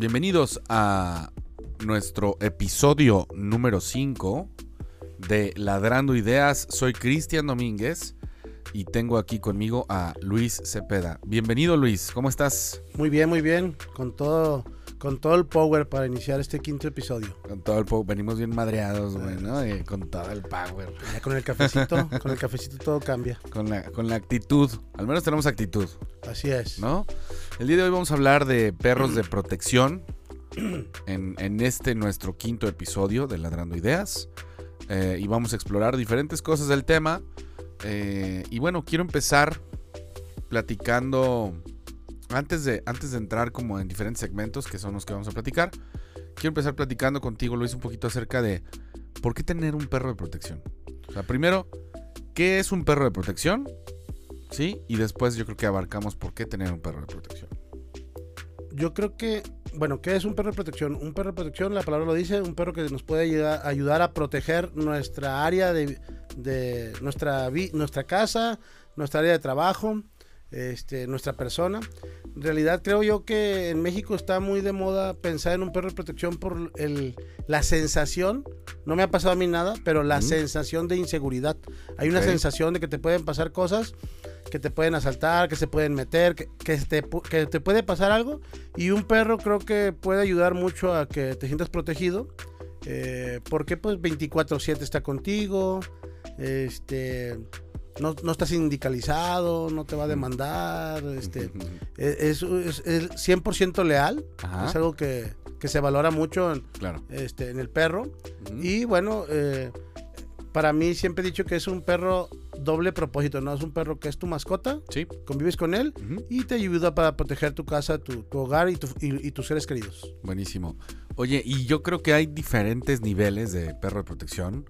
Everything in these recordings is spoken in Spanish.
Bienvenidos a nuestro episodio número 5 de Ladrando Ideas. Soy Cristian Domínguez y tengo aquí conmigo a Luis Cepeda. Bienvenido Luis, ¿cómo estás? Muy bien, muy bien. Con todo, con todo el power para iniciar este quinto episodio. Con todo el power, venimos bien madreados, güey, ¿no? Con todo el power. Ya con el cafecito, con el cafecito todo cambia. Con la, con la actitud, al menos tenemos actitud, Así es. ¿no? El día de hoy vamos a hablar de perros de protección en, en este nuestro quinto episodio de Ladrando Ideas. Eh, y vamos a explorar diferentes cosas del tema. Eh, y bueno, quiero empezar platicando, antes de, antes de entrar como en diferentes segmentos, que son los que vamos a platicar, quiero empezar platicando contigo, Luis, un poquito acerca de por qué tener un perro de protección. O sea, primero, ¿qué es un perro de protección? ¿Sí? Y después yo creo que abarcamos por qué tener un perro de protección. Yo creo que, bueno, ¿qué es un perro de protección? Un perro de protección, la palabra lo dice, un perro que nos puede ayudar, ayudar a proteger nuestra área de, de nuestra, nuestra casa, nuestra área de trabajo, este, nuestra persona. En realidad creo yo que en México está muy de moda pensar en un perro de protección por el, la sensación, no me ha pasado a mí nada, pero la Ujú. sensación de inseguridad. Hay una Ok. sensación de que te pueden pasar cosas, que te pueden asaltar, que se pueden meter, que, que te, que te puede pasar algo. Y un perro creo que puede ayudar mucho a que te sientas protegido. eh, porque pues 24/7 está contigo. Este... No, no estás sindicalizado, no te va a demandar, este, es, es, es 100% leal, Ajá, es algo que, que se valora mucho en, claro. este, en el perro. Y bueno, eh, para mí siempre he dicho que es un perro doble propósito, ¿no? Es un perro que es tu mascota, Sí. convives con él y te ayuda para proteger tu casa, tu, tu hogar y, tu- y- y tus seres queridos. Buenísimo. Oye, y yo creo que hay diferentes niveles de perro de protección.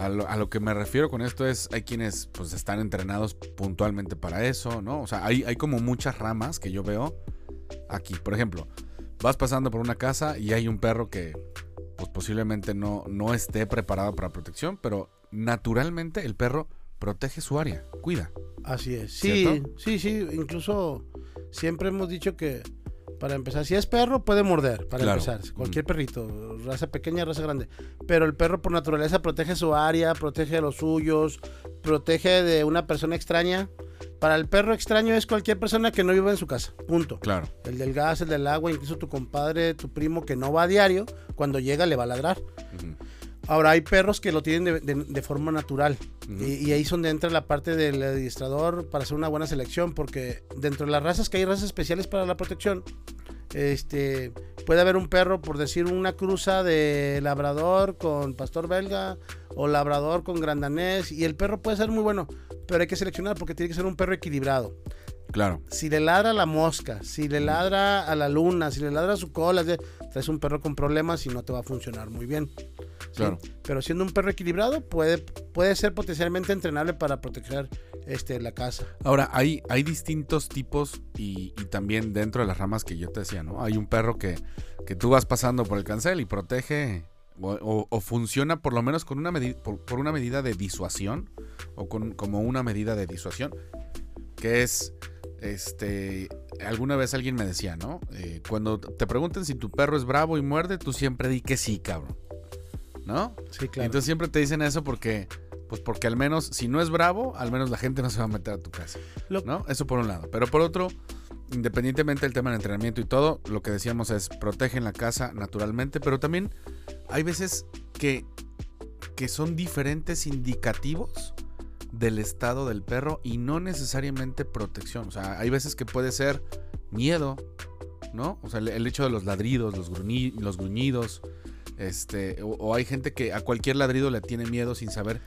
A lo, a lo que me refiero con esto es, hay quienes pues están entrenados puntualmente para eso, ¿no? O sea, hay, hay como muchas ramas que yo veo aquí. Por ejemplo, vas pasando por una casa y hay un perro que pues posiblemente no, no esté preparado para protección, pero naturalmente el perro protege su área, cuida. Así es. Sí, ¿Cierto? sí, sí. Incluso siempre hemos dicho que para empezar, si es perro, puede morder, para Claro. empezar. Cualquier perrito, raza pequeña, raza grande. Pero el perro por naturaleza protege su área, protege a los suyos, protege de una persona extraña. Para el perro extraño es cualquier persona que no vive en su casa. Punto. Claro. El del gas, el del agua, incluso tu compadre, tu primo que no va a diario, cuando llega le va a ladrar. Ahora hay perros que lo tienen de, de- de forma natural. Y, y ahí es donde entra la parte del administrador para hacer una buena selección. Porque dentro de las razas que hay razas especiales para la protección, este puede haber un perro, por decir, una cruza de labrador con pastor belga o labrador con grandanés. Y el perro puede ser muy bueno, pero hay que seleccionar porque tiene que ser un perro equilibrado Claro. si le ladra a la mosca, si le ladra a la luna, si le ladra a su cola, traes un perro con problemas y no te va a funcionar muy bien. ¿sí? Claro. Pero siendo un perro equilibrado, puede, puede ser potencialmente entrenable para proteger este, la casa. Ahora, hay, hay distintos tipos y, y también dentro de las ramas que yo te decía, ¿no? Hay un perro que, que tú vas pasando por el cancel y protege o, o- o funciona por lo menos con una medida, por, por una medida de disuasión o con, como una medida de disuasión, que es, este, alguna vez alguien me decía, ¿no? Eh, cuando te pregunten si tu perro es bravo y muerde, tú siempre di que sí, cabrón, ¿no? Sí, claro. Entonces siempre te dicen eso porque, pues porque al menos, si no es bravo, al menos la gente no se va a meter a tu casa. ¿No? Eso por un lado. Pero por otro, independientemente del tema del entrenamiento y todo, lo que decíamos es protegen la casa naturalmente, pero también hay veces que, que son diferentes indicativos del estado del perro y no necesariamente protección. O sea, hay veces que puede ser miedo, ¿no? O sea, el, hecho de los ladridos, los, los gruñidos, este, o, o hay gente que a cualquier ladrido le tiene miedo sin saber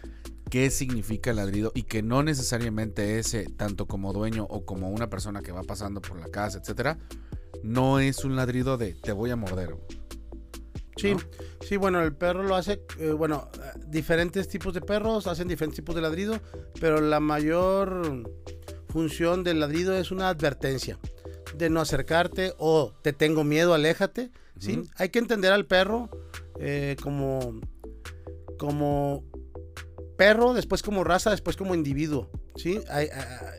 qué significa el ladrido y que no necesariamente ese, tanto como dueño o como una persona que va pasando por la casa, etcétera, no es un ladrido de te voy a morder. Sí, ¿no? sí, bueno, el perro lo hace, eh, bueno, diferentes tipos de perros hacen diferentes tipos de ladrido, pero la mayor función del ladrido es una advertencia de no acercarte o te tengo miedo, aléjate, ¿sí? Hay que entender al perro eh, como, como perro, después como raza, después como individuo, ¿sí? Hay-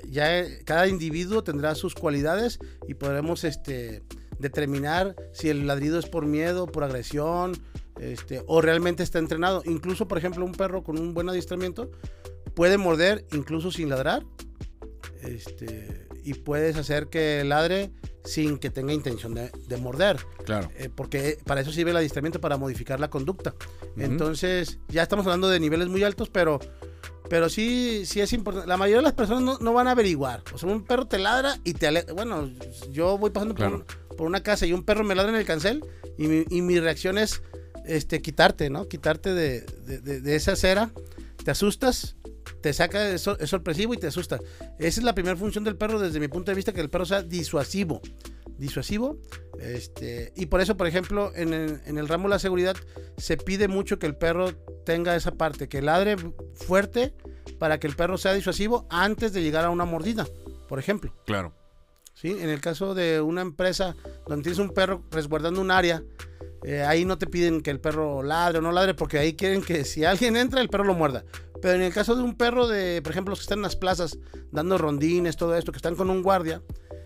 ya eh, cada individuo tendrá sus cualidades y podremos, este, determinar si el ladrido es por miedo, por agresión, este, o realmente está entrenado. Incluso, por ejemplo, un perro con un buen adiestramiento puede morder incluso sin ladrar. Este, y puedes hacer que ladre sin que tenga intención de, morder. Claro. Eh, porque para eso sirve el adiestramiento, para modificar la conducta. Entonces, ya estamos hablando de niveles muy altos, pero, pero sí, sí es importante. La mayoría de las personas no, van a averiguar. O sea, un perro te ladra y te Bueno, yo voy pasando por, una casa y un perro me ladra en el cancel y mi, y reacción es este, quitarte, ¿no? Quitarte de, esa cera. Te asustas, te saca, es, sorpresivo y te asusta. Esa es la primera función del perro desde mi punto de vista, que el perro sea disuasivo. Disuasivo. Este, y por eso, por ejemplo, en el, en el ramo de la seguridad se pide mucho que el perro tenga esa parte, que ladre fuerte para que el perro sea disuasivo antes de llegar a una mordida, por ejemplo. Claro. ¿Sí? En el caso de una empresa donde tienes un perro resguardando un área, eh, ahí no te piden que el perro ladre o no ladre, porque ahí quieren que si alguien entra, el perro lo muerda. Pero en el caso de un perro de, por ejemplo, los que están en las plazas dando rondines, todo esto, que están con un guardia,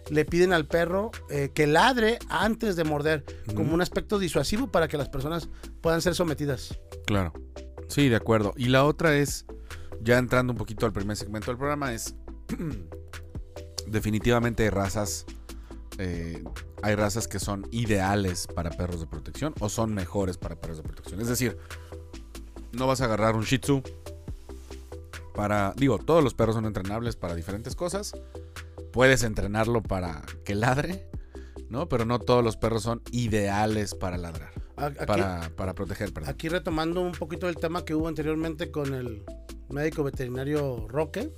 le piden al perro eh, que ladre antes de morder, como un aspecto disuasivo para que las personas puedan ser sometidas. Claro. Sí, de acuerdo. Y la otra es, ya entrando un poquito al primer segmento del programa, es definitivamente razas eh, hay razas que son ideales para perros de protección o son mejores para perros de protección. Es decir, no vas a agarrar un Shih Tzu para, digo, todos los perros son entrenables para diferentes cosas. Puedes entrenarlo para que ladre, ¿no? Pero no todos los perros son ideales para ladrar. Para, para proteger, perdón. Aquí retomando un poquito el tema que hubo anteriormente con el médico veterinario Roque.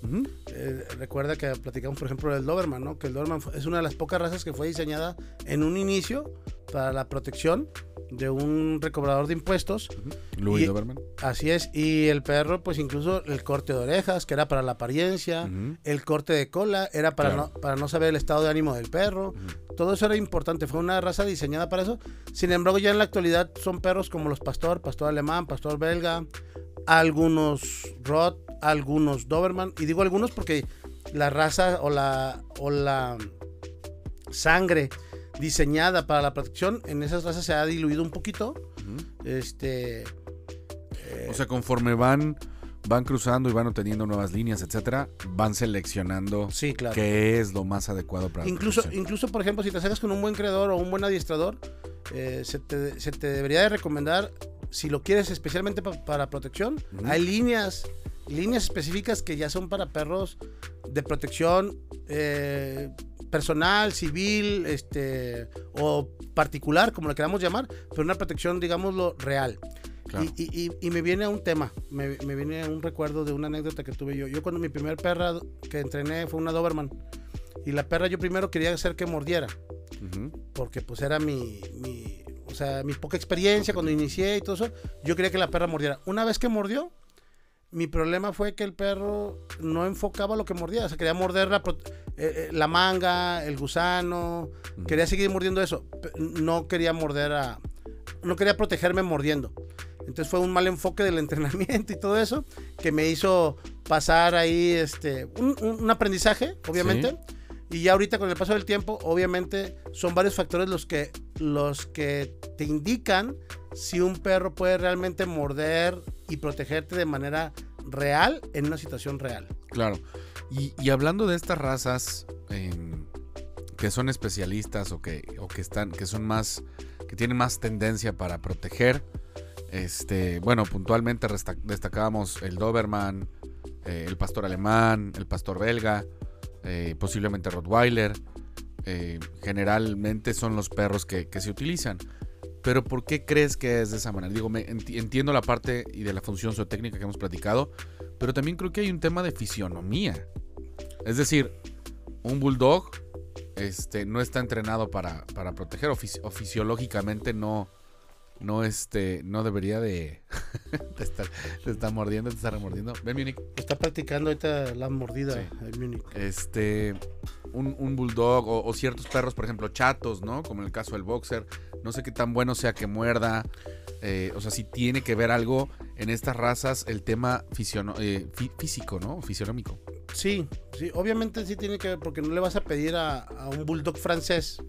Eh, recuerda que platicamos, por ejemplo, del Doberman, ¿no? Que el Doberman es una de las pocas razas que fue diseñada en un inicio para la protección de un recobrador de impuestos. Louis Doberman. Así es. Y el perro, pues incluso el corte de orejas, que era para la apariencia, el corte de cola, era para, no, para no saber el estado de ánimo del perro. Todo eso era importante. Fue una raza diseñada para eso. Sin embargo, ya en la actualidad son perros como los pastor, pastor alemán, pastor belga, algunos Rod, algunos Doberman. Y digo algunos porque la raza o la, o la sangre diseñada para la protección en esas razas se ha diluido un poquito. Este. o sea, conforme van van cruzando y van obteniendo nuevas líneas, etcétera, van seleccionando sí, claro. qué es lo más adecuado para incluso incluso por ejemplo si te acercas con un buen creador o un buen adiestrador eh, se, te, se, te, debería de recomendar si lo quieres especialmente para protección, hay líneas, líneas específicas que ya son para perros de protección eh, personal, civil, este, o particular, como lo queramos llamar, pero una protección, digámoslo, real. Y, y, me viene a un tema, me, me, viene a un recuerdo de una anécdota que tuve yo. Yo cuando mi primer perra que entrené fue una Doberman. Y la perra yo primero quería hacer que mordiera. Porque pues era mi, mi, o sea, mi poca experiencia cuando inicié y todo eso, yo quería que la perra mordiera. Una vez que mordió, mi problema fue que el perro no enfocaba lo que mordía. O sea, quería morder la, eh, eh, manga, el gusano, quería seguir mordiendo eso. No quería morder a... No quería protegerme mordiendo. Entonces fue un mal enfoque del entrenamiento y todo eso que me hizo pasar ahí este, un, aprendizaje, obviamente. Y ya ahorita con el paso del tiempo, obviamente son varios factores los que, los que te indican si un perro puede realmente morder y protegerte de manera real en una situación real. Claro. Y, hablando de estas razas em, que son especialistas o que, o que están, que son más, que tienen más tendencia para proteger, este, bueno, puntualmente destacábamos el Doberman, eh, el pastor alemán, el pastor belga. Eh, posiblemente Rottweiler. Eh, generalmente son los perros que, se utilizan. Pero ¿por qué crees que es de esa manera? Digo, me, entiendo la parte y de la función zootécnica que hemos platicado, pero también creo que hay un tema de fisionomía. Es decir, un bulldog este, no está entrenado para, para proteger o, fisiológicamente no, no, este, no debería de, te, estar, mordiendo, te está remordiendo. Ven, Munich. Está practicando ahorita la mordida Munich. Este, un, bulldog o, ciertos perros, por ejemplo, chatos, ¿no? Como en el caso del boxer. No sé qué tan bueno sea que muerda. Eh, o sea, si tiene que ver algo en estas razas el tema eh, físico, ¿no? Fisionómico. Sí, sí, obviamente sí tiene que ver porque no le vas a pedir a, a un bulldog francés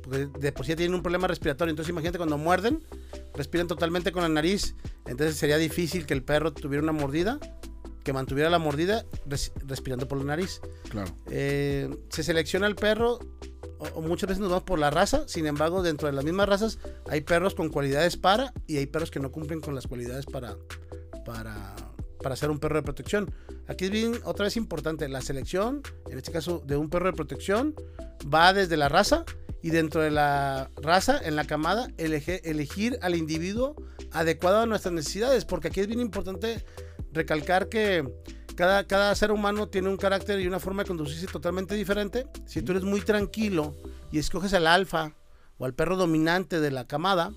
porque de por sí tienen un problema respiratorio. Entonces imagínate cuando muerden, respiran totalmente con la nariz. Entonces sería difícil que el perro tuviera una mordida, que mantuviera la mordida respirando por la nariz. Claro. Eh, se selecciona el perro, o, muchas veces nos vamos por la raza, sin embargo, dentro de las mismas razas hay perros con cualidades para y hay perros que no cumplen con las cualidades para, para, para ser un perro de protección. Aquí es bien, otra vez importante, la selección, en este caso de un perro de protección, va desde la raza y dentro de la raza, en la camada, elegir al individuo adecuado a nuestras necesidades, porque aquí es bien importante recalcar que cada, cada ser humano tiene un carácter y una forma de conducirse totalmente diferente. Si tú eres muy tranquilo y escoges al alfa o al perro dominante de la camada,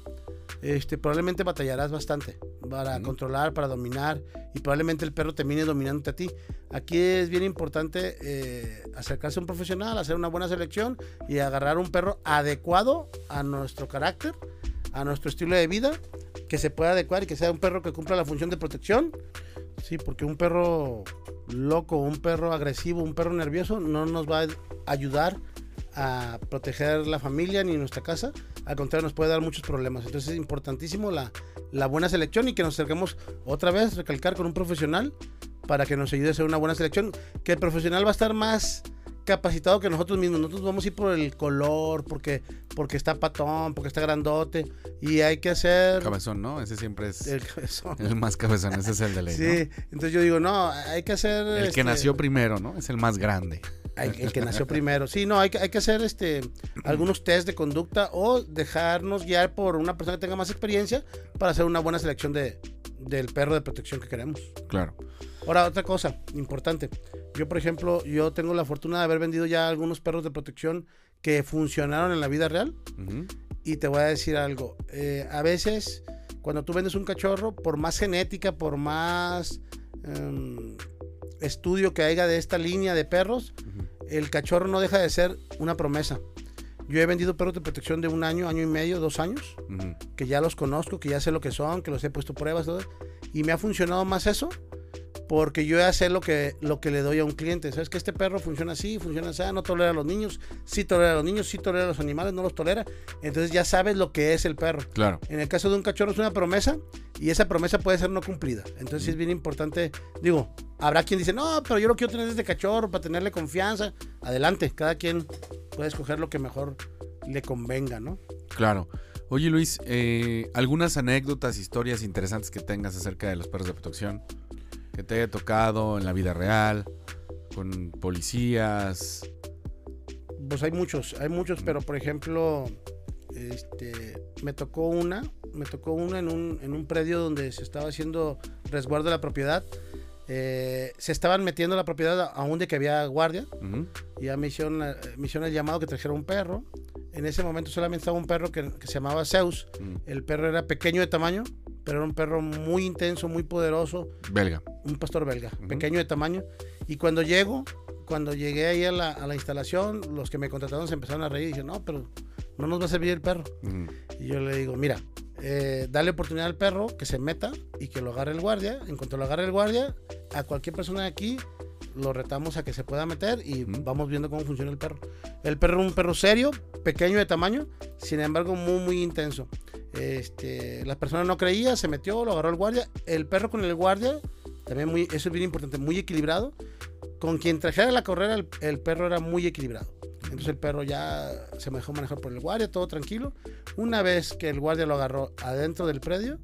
este, probablemente batallarás bastante para controlar, para dominar y probablemente el perro termine dominándote a ti. Aquí es bien importante eh, acercarse a un profesional, hacer una buena selección y agarrar un perro adecuado a nuestro carácter, a nuestro estilo de vida, que se pueda adecuar y que sea un perro que cumpla la función de protección. Sí, porque un perro loco, un perro agresivo, un perro nervioso no nos va a ayudar a proteger la familia ni nuestra casa. Al contrario, nos puede dar muchos problemas. Entonces es importantísimo la, buena selección y que nos acerquemos otra vez, recalcar con un profesional para que nos ayude a hacer una buena selección. Que el profesional va a estar más capacitado que nosotros mismos. Nosotros vamos a ir por el color, porque, porque está patón, porque está grandote. Y hay que hacer. Cabezón, ¿no? Ese siempre es. El cabezón. El más cabezón, ese es el de ley. Sí, entonces yo digo, no, hay que hacer. El que este, nació primero, ¿no? Es el más grande el que nació primero. Sí, no, hay que, hay que hacer este, algunos test de conducta o dejarnos guiar por una persona que tenga más experiencia para hacer una buena selección de, del perro de protección que queremos. Claro. Ahora, otra cosa importante. Yo, por ejemplo, yo tengo la fortuna de haber vendido ya algunos perros de protección que funcionaron en la vida real. Y te voy a decir algo. Eh, a veces, cuando tú vendes un cachorro, por más genética, por más... Em, estudio que haya de esta línea de perros, el cachorro no deja de ser una promesa. Yo he vendido perros de protección de un año, año y medio, dos años, que ya los conozco, que ya sé lo que son, que los he puesto pruebas, todo, y me ha funcionado más eso porque yo ya sé lo que, lo que le doy a un cliente. Sabes que este perro funciona así, funciona así, no tolera a los niños, sí tolera a los niños, sí tolera a los animales, no los tolera. Entonces ya sabes lo que es el perro. Claro. En el caso de un cachorro es una promesa y esa promesa puede ser no cumplida. Entonces es bien importante, digo, habrá quien dice, no, pero yo lo quiero tener desde cachorro para tenerle confianza. Adelante, cada quien puede escoger lo que mejor le convenga, ¿no? Claro. Oye Luis, eh, algunas anécdotas, historias interesantes que tengas acerca de los perros de protección que te haya tocado en la vida real, con policías. Pues hay muchos, hay muchos, pero por ejemplo, este, me tocó una, me tocó una en un, en un predio donde se estaba haciendo resguardo de la propiedad. Eh, se estaban metiendo a la propiedad aún de que había guardia. Y ya me hicieron, me hicieron, el llamado que trajera un perro. En ese momento solamente estaba un perro que, se llamaba Zeus. El perro era pequeño de tamaño, pero era un perro muy intenso, muy poderoso. Belga. Un pastor belga, pequeño de tamaño. Y cuando llego, cuando llegué ahí a la, a la, instalación, los que me contrataron se empezaron a reír y dijeron, no, pero no nos va a servir el perro. Y yo le digo, mira, eh, dale oportunidad al perro que se meta y que lo agarre el guardia. En cuanto lo agarre el guardia, a cualquier persona de aquí lo retamos a que se pueda meter y vamos viendo cómo funciona el perro. El perro es un perro serio, pequeño de tamaño, sin embargo muy, muy intenso. Este, la persona no creía, se metió, lo agarró el guardia. El perro con el guardia, también muy, eso es bien importante, muy equilibrado. Con quien trajera la carrera, el, perro era muy equilibrado. Entonces el perro ya se dejó manejar por el guardia, todo tranquilo. Una vez que el guardia lo agarró adentro del predio,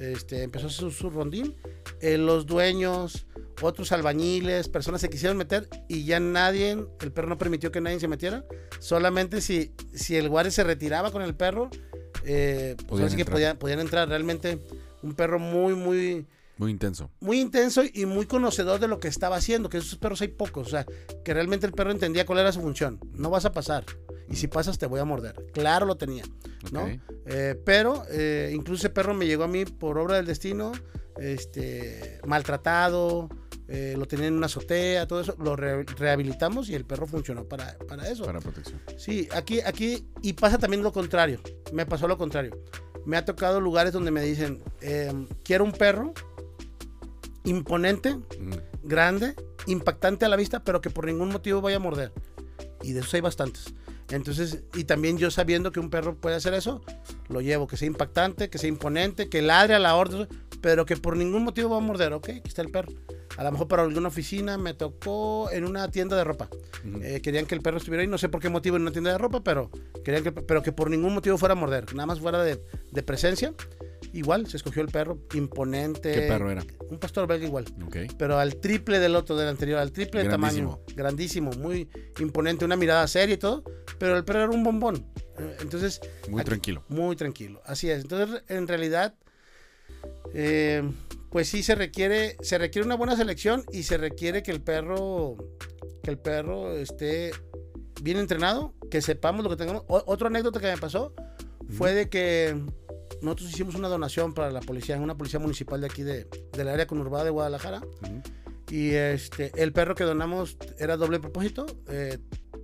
este, empezó a hacer su, rondín. Eh, los dueños, otros albañiles, personas se quisieron meter y ya nadie, el perro no permitió que nadie se metiera. Solamente si, si el guardia se retiraba con el perro, eh, pues que podían, podían, entrar realmente un perro muy, muy... Muy intenso. Muy intenso y muy conocedor de lo que estaba haciendo, que esos perros hay pocos, o sea, que realmente el perro entendía cuál era su función. No vas a pasar. Y si pasas te voy a morder. Claro lo tenía, ¿no? Eh, pero eh, incluso ese perro me llegó a mí por obra del destino, este, maltratado, eh, lo tenía en una azotea, todo eso, lo rehabilitamos y el perro funcionó para, para, eso. Para protección. Sí, aquí, aquí, y pasa también lo contrario, me pasó lo contrario. Me ha tocado lugares donde me dicen, em, quiero un perro imponente, mm. grande, impactante a la vista, pero que por ningún motivo vaya a morder. Y de esos hay bastantes. Entonces, y también yo sabiendo que un perro puede hacer eso, lo llevo, que sea impactante, que sea imponente, que ladre a la orden, pero que por ningún motivo va a morder. Ok, aquí está el perro. A lo mejor para alguna oficina me tocó en una tienda de ropa. Ujú. Eh, querían que el perro estuviera ahí, no sé por qué motivo en una tienda de ropa, pero querían que, pero que por ningún motivo fuera a morder, nada más fuera de, de presencia. Igual se escogió el perro, imponente. ¿Qué perro era? Un pastor belga igual Ok. pero al triple del otro, del anterior, al triple de tamaño. Grandísimo, muy imponente, una mirada seria y todo, pero el perro era un bombón. Eh, Entonces, Muy aquí- tranquilo. muy tranquilo. Así es. Entonces, en realidad, eh, pues sí se requiere, se requiere una buena selección y se requiere que el perro, que el perro esté bien entrenado, que sepamos lo que tengamos. O- otra anécdota que me pasó fue de que nosotros hicimos una donación para la policía, una policía municipal de aquí de, del área conurbada de Guadalajara. Y este, el perro que donamos era doble propósito, eh,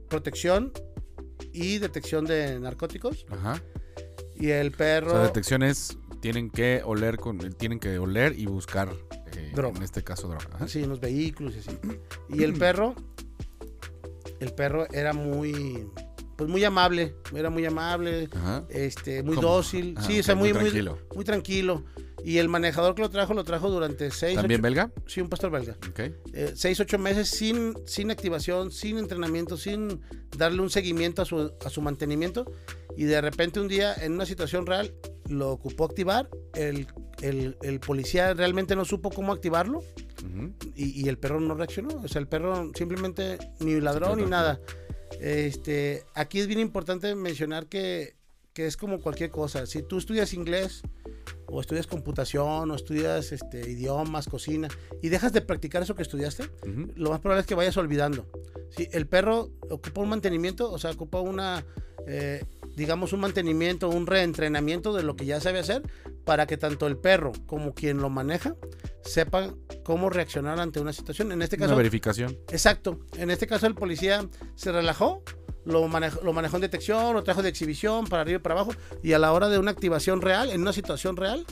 protección y detección de narcóticos. Ajá. Y el perro... O sea, detecciones tienen que oler con, tienen que oler y buscar eh, Droga. en este caso droga. Ajá. Sí, en los vehículos y así. Y el perro, el perro era muy, pues muy amable, era muy amable, Ajá. este, muy ¿Cómo? dócil, Ah, sí, ok, o sea, muy, muy, tranquilo. muy tranquilo. Y el manejador que lo trajo, lo trajo durante seis, ¿También ocho- belga? sí, un pastor belga. Ok. Eh, seis, ocho meses sin, sin activación, sin entrenamiento, sin darle un seguimiento a su, a su mantenimiento. Y de repente un día, en una situación real, lo ocupó activar. El, el- el policía realmente no supo cómo activarlo y, y el perro no reaccionó. O sea, el perro simplemente ni ladró quedó ni nada. Este, aquí es bien importante mencionar que, que es como cualquier cosa. Si tú estudias inglés o estudias computación o estudias este, idiomas, cocina y dejas de practicar eso que estudiaste, lo más probable es que vayas olvidando. Si el perro ocupa un mantenimiento, o sea, ocupa una, eh, digamos, un mantenimiento, un reentrenamiento de lo que ya sabe hacer para que tanto el perro como quien lo maneja sepan cómo reaccionar ante una situación. En este Una caso, verificación. exacto. En este caso, el policía se relajó. Lo manejó, lo manejó en detección, lo trajo de exhibición, para arriba y para abajo. Y a la hora de una activación real, en una situación real,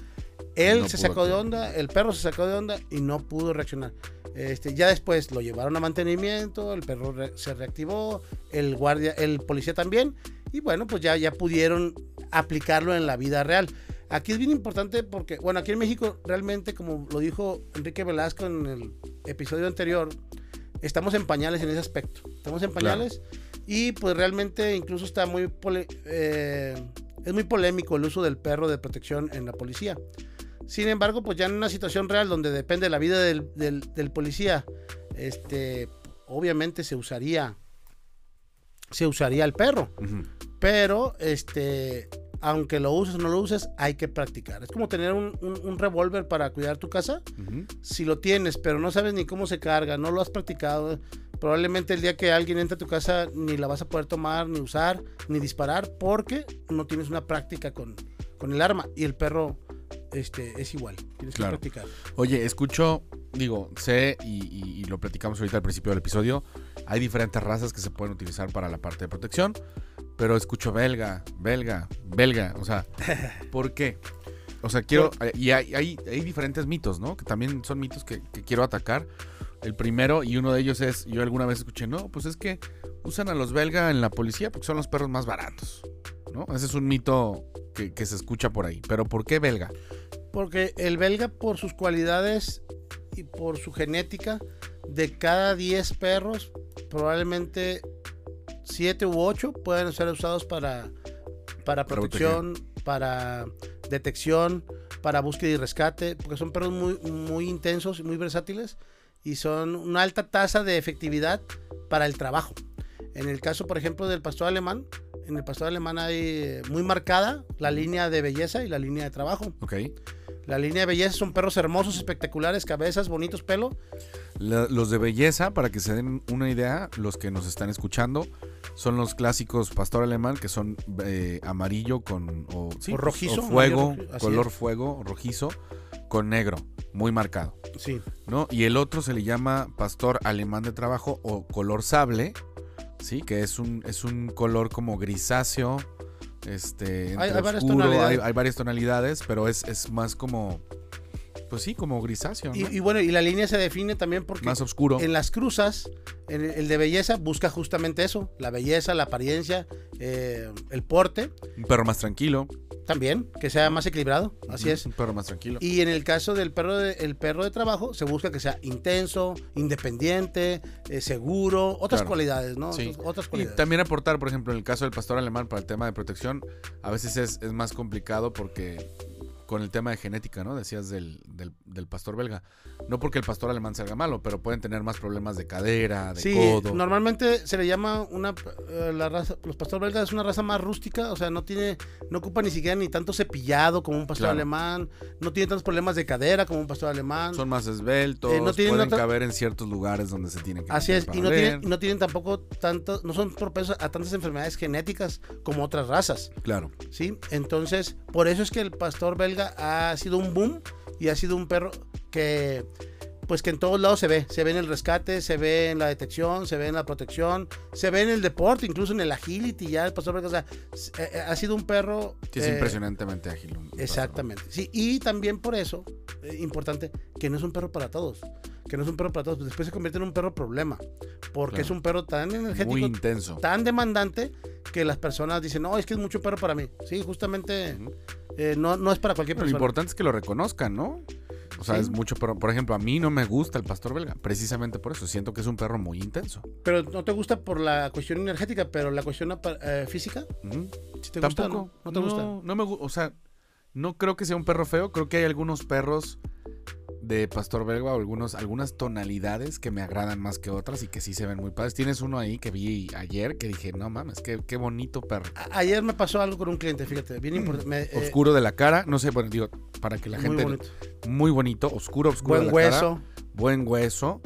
él No se sacó de onda, el perro se sacó de onda y no pudo reaccionar. Este, ya después lo llevaron a mantenimiento, el perro re- se reactivó, el guardia, el policía también, y bueno, pues ya, ya pudieron aplicarlo en la vida real. Aquí es bien importante porque, bueno, aquí en México realmente, como lo dijo Enrique Velasco en el episodio anterior, estamos en pañales en ese aspecto. Estamos en pañales y pues realmente incluso está muy, eh, es muy polémico el uso del perro de protección en la policía. Sin embargo, pues ya en una situación real donde depende la vida del, del- del policía, este, obviamente se usaría, se usaría el perro. Pero, este, aunque lo uses o no lo uses, hay que practicar. Es como tener un, un- un revólver para cuidar tu casa. Si lo tienes, pero no sabes ni cómo se carga, no lo has practicado, probablemente el día que alguien entre a tu casa ni la vas a poder tomar, ni usar, ni disparar, porque no tienes una práctica con, con el arma. Y el perro este, es igual. Tienes Claro. que practicar. Oye, escucho, digo, sé y, y- y lo platicamos ahorita al principio del episodio. Hay diferentes razas que se pueden utilizar para la parte de protección, pero escucho belga, belga, belga. O sea, ¿por qué? O sea, quiero. Y hay, hay, hay diferentes mitos, ¿no? Que también son mitos que, que quiero atacar. El primero, y uno de ellos es: yo alguna vez escuché, no, pues es que usan a los belga en la policía porque son los perros más baratos, ¿no? Ese es un mito que, que se escucha por ahí. Pero ¿por qué belga? Porque el belga, por sus cualidades y por su genética, de cada 10 perros, probablemente 7 u 8 pueden ser usados para, para protección, para detección, para búsqueda y rescate, porque son perros muy, muy intensos y muy versátiles y son una alta tasa de efectividad para el trabajo. En el caso, por ejemplo, del pastor alemán, en el pastor alemán hay eh, muy marcada la línea de belleza y la línea de trabajo. ¿Ok? La línea de belleza son perros hermosos, espectaculares, cabezas, bonitos pelo. La- los de belleza, para que se den una idea, los que nos están escuchando, son los clásicos pastor alemán, que son eh, amarillo con o, sí, O rojizo, o fuego, amarillo, color es. fuego, rojizo, con negro, muy marcado, Sí, ¿no? Y el otro se le llama pastor alemán de trabajo o color sable, sí, que es un es un color como grisáceo, este, Hay- entre hay varias oscuro, hay, hay varias tonalidades, pero es, es más como pues sí, como grisáceo. Y, ¿no? y bueno, y la línea se define también porque Más oscuro. en las cruzas, el, el de belleza busca justamente eso, la belleza, la apariencia, eh, el porte, Un perro más tranquilo. también, que sea más equilibrado, así es. Un perro más tranquilo. Y en el caso del perro de, el perro de trabajo, se busca que sea intenso, independiente, eh, seguro, otras Claro. cualidades, ¿no? Sí. Otras- Otras Y cualidades. también aportar, por ejemplo, en el caso del pastor alemán para el tema de protección, a veces es, es más complicado porque con el tema de genética, ¿no? Decías del, del, del pastor belga. No porque el pastor alemán salga malo, pero pueden tener más problemas de cadera, de Sí, codo. normalmente se le llama una eh, la raza, los pastor belgas es una raza más rústica, o sea, no tiene, no ocupa ni siquiera ni tanto cepillado como un pastor Claro. alemán, no tiene tantos problemas de cadera como un pastor alemán. Son más esbeltos, Eh, no tienen pueden otra- caber en ciertos lugares donde se tienen que Así es, y no, tienen, y no tienen tampoco tanto, no son propensos a tantas enfermedades genéticas como otras razas, Claro. ¿sí? Entonces, por eso es que el pastor belga ha sido un boom y ha sido un perro que, pues que en todos lados se ve, se ve en el rescate, se ve en la detección, se ve en la protección, se ve en el deporte, incluso en el agility, ya el pastor o sea, eh, eh, ha sido un perro... Sí, es eh, impresionantemente ágil. Exactamente. Sí, y también por eso, eh, importante, que no es un perro para todos. Que no es un perro para todos. pues Después se convierte en un perro problema. Porque Claro. es un perro tan energético, Muy intenso. tan demandante, que las personas dicen, no, es que es mucho perro para mí. Sí, justamente. Eh, no, no es para cualquier Pero lo persona. importante es que lo reconozcan, ¿no? O sea, Sí. es mucho perro. Por ejemplo, a mí no me gusta el pastor belga, precisamente por eso. Siento que es un perro muy intenso. Pero no te gusta por la cuestión energética, pero la cuestión eh, física, si te gusta, Tampoco. ¿no? ¿No te gusta? No me gusta. O sea, no creo que sea un perro feo. Creo que hay algunos perros de pastor belga algunos, algunas tonalidades que me agradan más que otras y que sí se ven muy padres. Tienes uno ahí que vi ayer que dije, no mames, qué, qué bonito perro. Ayer me pasó algo con un cliente, fíjate, bien importante. me- eh, Oscuro de la cara, no sé, bueno, digo, para que la muy gente... bonito. Muy bonito, oscuro, oscuro Buen de la cara. hueso. buen hueso,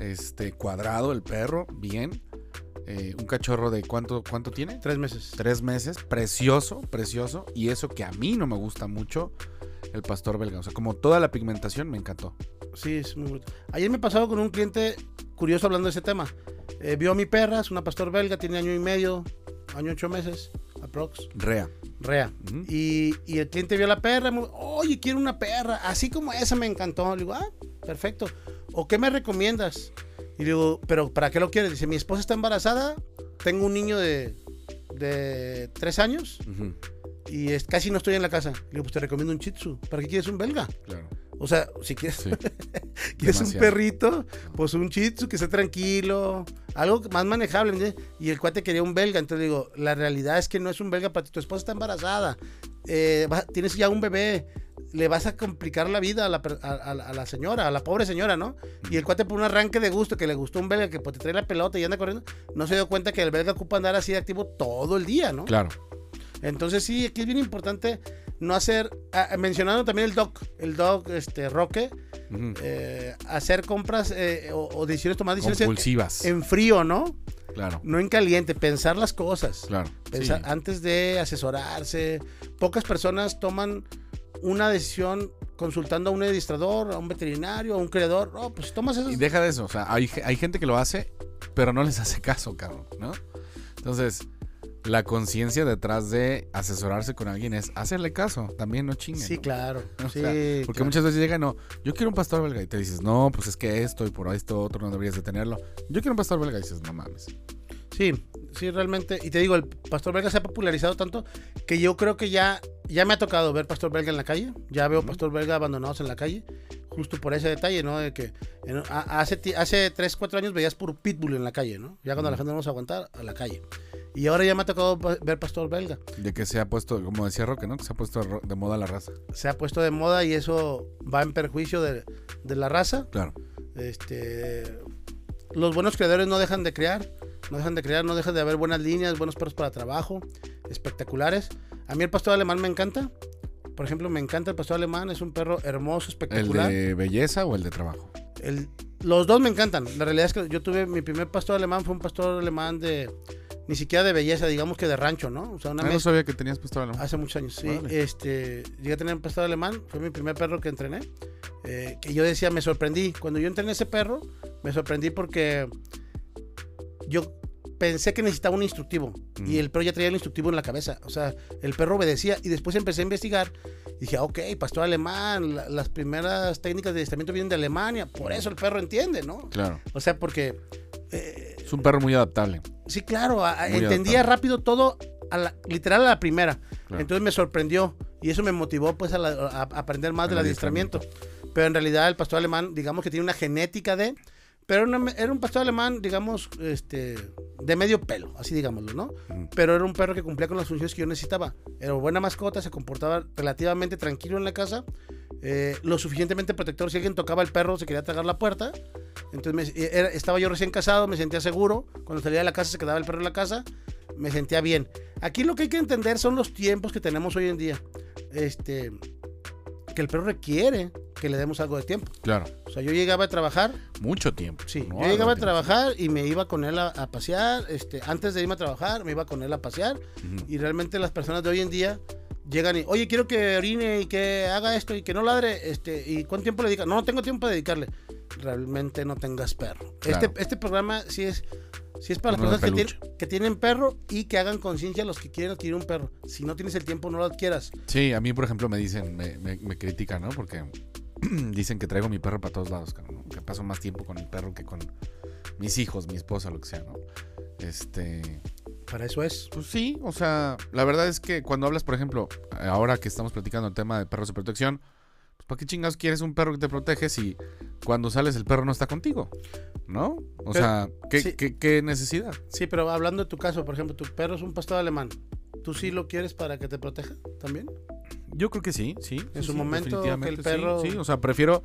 este, cuadrado el perro, bien. Eh, un cachorro de cuánto, cuánto tiene? Tres meses. Tres meses, precioso, precioso. Y eso que a mí no me gusta mucho, el pastor belga. O sea, como toda la pigmentación me encantó. Sí, es muy bonito. Ayer me pasaba con un cliente curioso hablando de ese tema. Eh, vio a mi perra, es una pastor belga, tiene año y medio, año ocho meses, aprox, Rea. rea. Y, y el cliente vio a la perra, muy, oye, quiero una perra, así como esa me encantó. Le digo, ah, perfecto. ¿O qué me recomiendas? Y digo, ¿pero para qué lo quieres? Dice, mi esposa está embarazada, tengo un niño de, de tres años Ujú, y es, casi no estoy en la casa. Le digo, pues te recomiendo un Shih Tzu. ¿Para qué quieres un belga? Claro. O sea, si quieres, Sí. quieres un perrito, pues un Shih Tzu que esté tranquilo, algo más manejable. ¿me entiendes? Y el cuate quería un belga. Entonces digo, la realidad es que no es un belga para ti. Tu esposa está embarazada, eh, vas- tienes ya un bebé, le vas a complicar la vida a la, per- a- a- a la señora, a la pobre señora, ¿no? Y el cuate por un arranque de gusto, que le gustó un belga que pues, te trae la pelota y anda corriendo, no se dio cuenta que el belga ocupa andar así de activo todo el día, ¿no? Claro. Entonces sí, aquí es bien importante no hacer, ah, mencionando también el doc, el doc este, Roque, eh, hacer compras eh, o, o decisiones, tomar decisiones Compulsivas. en frío, ¿no? Claro. No en caliente, pensar las cosas. Claro. Pensar- Sí. Antes de asesorarse. Pocas personas toman una decisión consultando a un administrador, a un veterinario, a un creador. No, pues si tomas eso. Y deja de eso, o sea, hay, hay gente que lo hace, pero no les hace caso, cabrón, ¿no? Entonces, la conciencia detrás de asesorarse con alguien es hacerle caso, también no chinguen. Sí, claro. O sí, sea, porque claro. muchas veces llegan, no, yo quiero un pastor belga y te dices, no, pues es que esto y por esto otro no deberías de tenerlo. Yo quiero un pastor belga y dices, no mames. Sí, sí, realmente. Y te digo, el pastor belga se ha popularizado tanto que yo creo que ya, ya me ha tocado ver pastor belga en la calle. Ya veo pastor belga abandonados en la calle. Justo por ese detalle, ¿no? De que en- a- hace, hace 3, 4 años veías puro pitbull en la calle, ¿no? Ya cuando la gente no nos aguantar, a la calle. Y ahora ya me ha tocado ver pastor belga. De que se ha puesto, como decía Roque, ¿no? Que se ha puesto de moda la raza. Se ha puesto de moda y eso va en perjuicio de, de la raza. Claro. Este, los buenos creadores no dejan de crear, no dejan de crear, no dejan de haber buenas líneas, buenos perros para trabajo, espectaculares. A mí el pastor alemán me encanta. Por ejemplo, me encanta el pastor alemán, es un perro hermoso, ¿El espectacular. de belleza o el de trabajo? El- los dos me encantan. La realidad es que yo tuve mi primer pastor alemán, fue un pastor alemán de ni siquiera de belleza, digamos que de rancho, ¿no? O sea, una Ah, no sabía que tenías pastor alemán. Hace muchos años, sí. Órale. Este, llegué a tener un pastor alemán, fue mi primer perro que entrené. eh, que yo decía, me sorprendí. Cuando yo entrené ese perro, me sorprendí porque yo pensé que necesitaba un instructivo. Mm. Y el perro ya traía el instructivo en la cabeza. O sea, el perro obedecía. Y después empecé a investigar. dije, ok, pastor alemán, la- las primeras técnicas de adiestramiento vienen de Alemania, por eso el perro entiende, ¿no? Claro. O sea, porque eh, Es un perro muy adaptable. Sí, claro, a- entendía adaptable. rápido todo, a la- literal a la primera. Claro. Entonces me sorprendió y eso me motivó pues a, la- a- a aprender más Al del adiestramiento. Pero en realidad el pastor alemán, digamos que tiene una genética de... Pero era, una- era un pastor alemán, digamos, este, de medio pelo, así digámoslo, ¿no? Pero era un perro que cumplía con las funciones que yo necesitaba. Era buena mascota, se comportaba relativamente tranquilo en la casa, eh, lo suficientemente protector. Si alguien tocaba el perro, se quería tragar la puerta. Entonces me- era- estaba yo recién casado, me sentía seguro. Cuando salía de la casa, se quedaba el perro en la casa, me sentía bien. Aquí lo que hay que entender son los tiempos que tenemos hoy en día. Este, que el perro requiere que le demos algo de tiempo. Claro. O sea, yo llegaba a trabajar, Mucho tiempo. Sí, ¿no? yo llegaba a trabajar y me iba con él a, a pasear. Este, antes de irme a trabajar, me iba con él a pasear. Y realmente las personas de hoy en día llegan y, oye, quiero que orine y que haga esto y que no ladre. Este, ¿Y cuánto tiempo le dedica? No, no tengo tiempo de dedicarle. Realmente no tengas perro. Claro. Este, este programa sí es, sí es para las personas que, tienen- que tienen perro y que hagan conciencia los que quieren adquirir un perro. Si no tienes el tiempo, no lo adquieras. Sí, a mí, por ejemplo, me dicen, me, me, me critican, ¿no? Porque dicen que traigo mi perro para todos lados, ¿no? Que paso más tiempo con el perro que con mis hijos, mi esposa, lo que sea, ¿no? Este. Para eso es. Pues sí, o sea, la verdad es que cuando hablas, por ejemplo, ahora que estamos platicando el tema de perros de protección, ¿para qué chingados quieres un perro que te protege si cuando sales el perro no está contigo? ¿No? O Pero, sea, ¿qué, sí. qué- qué necesidad? Sí, pero hablando de tu caso, por ejemplo, tu perro es un pastor alemán. ¿Tú sí lo quieres para que te proteja también? Yo creo que sí, sí. En sí, su sí, momento que el perro- sí, o sea, prefiero,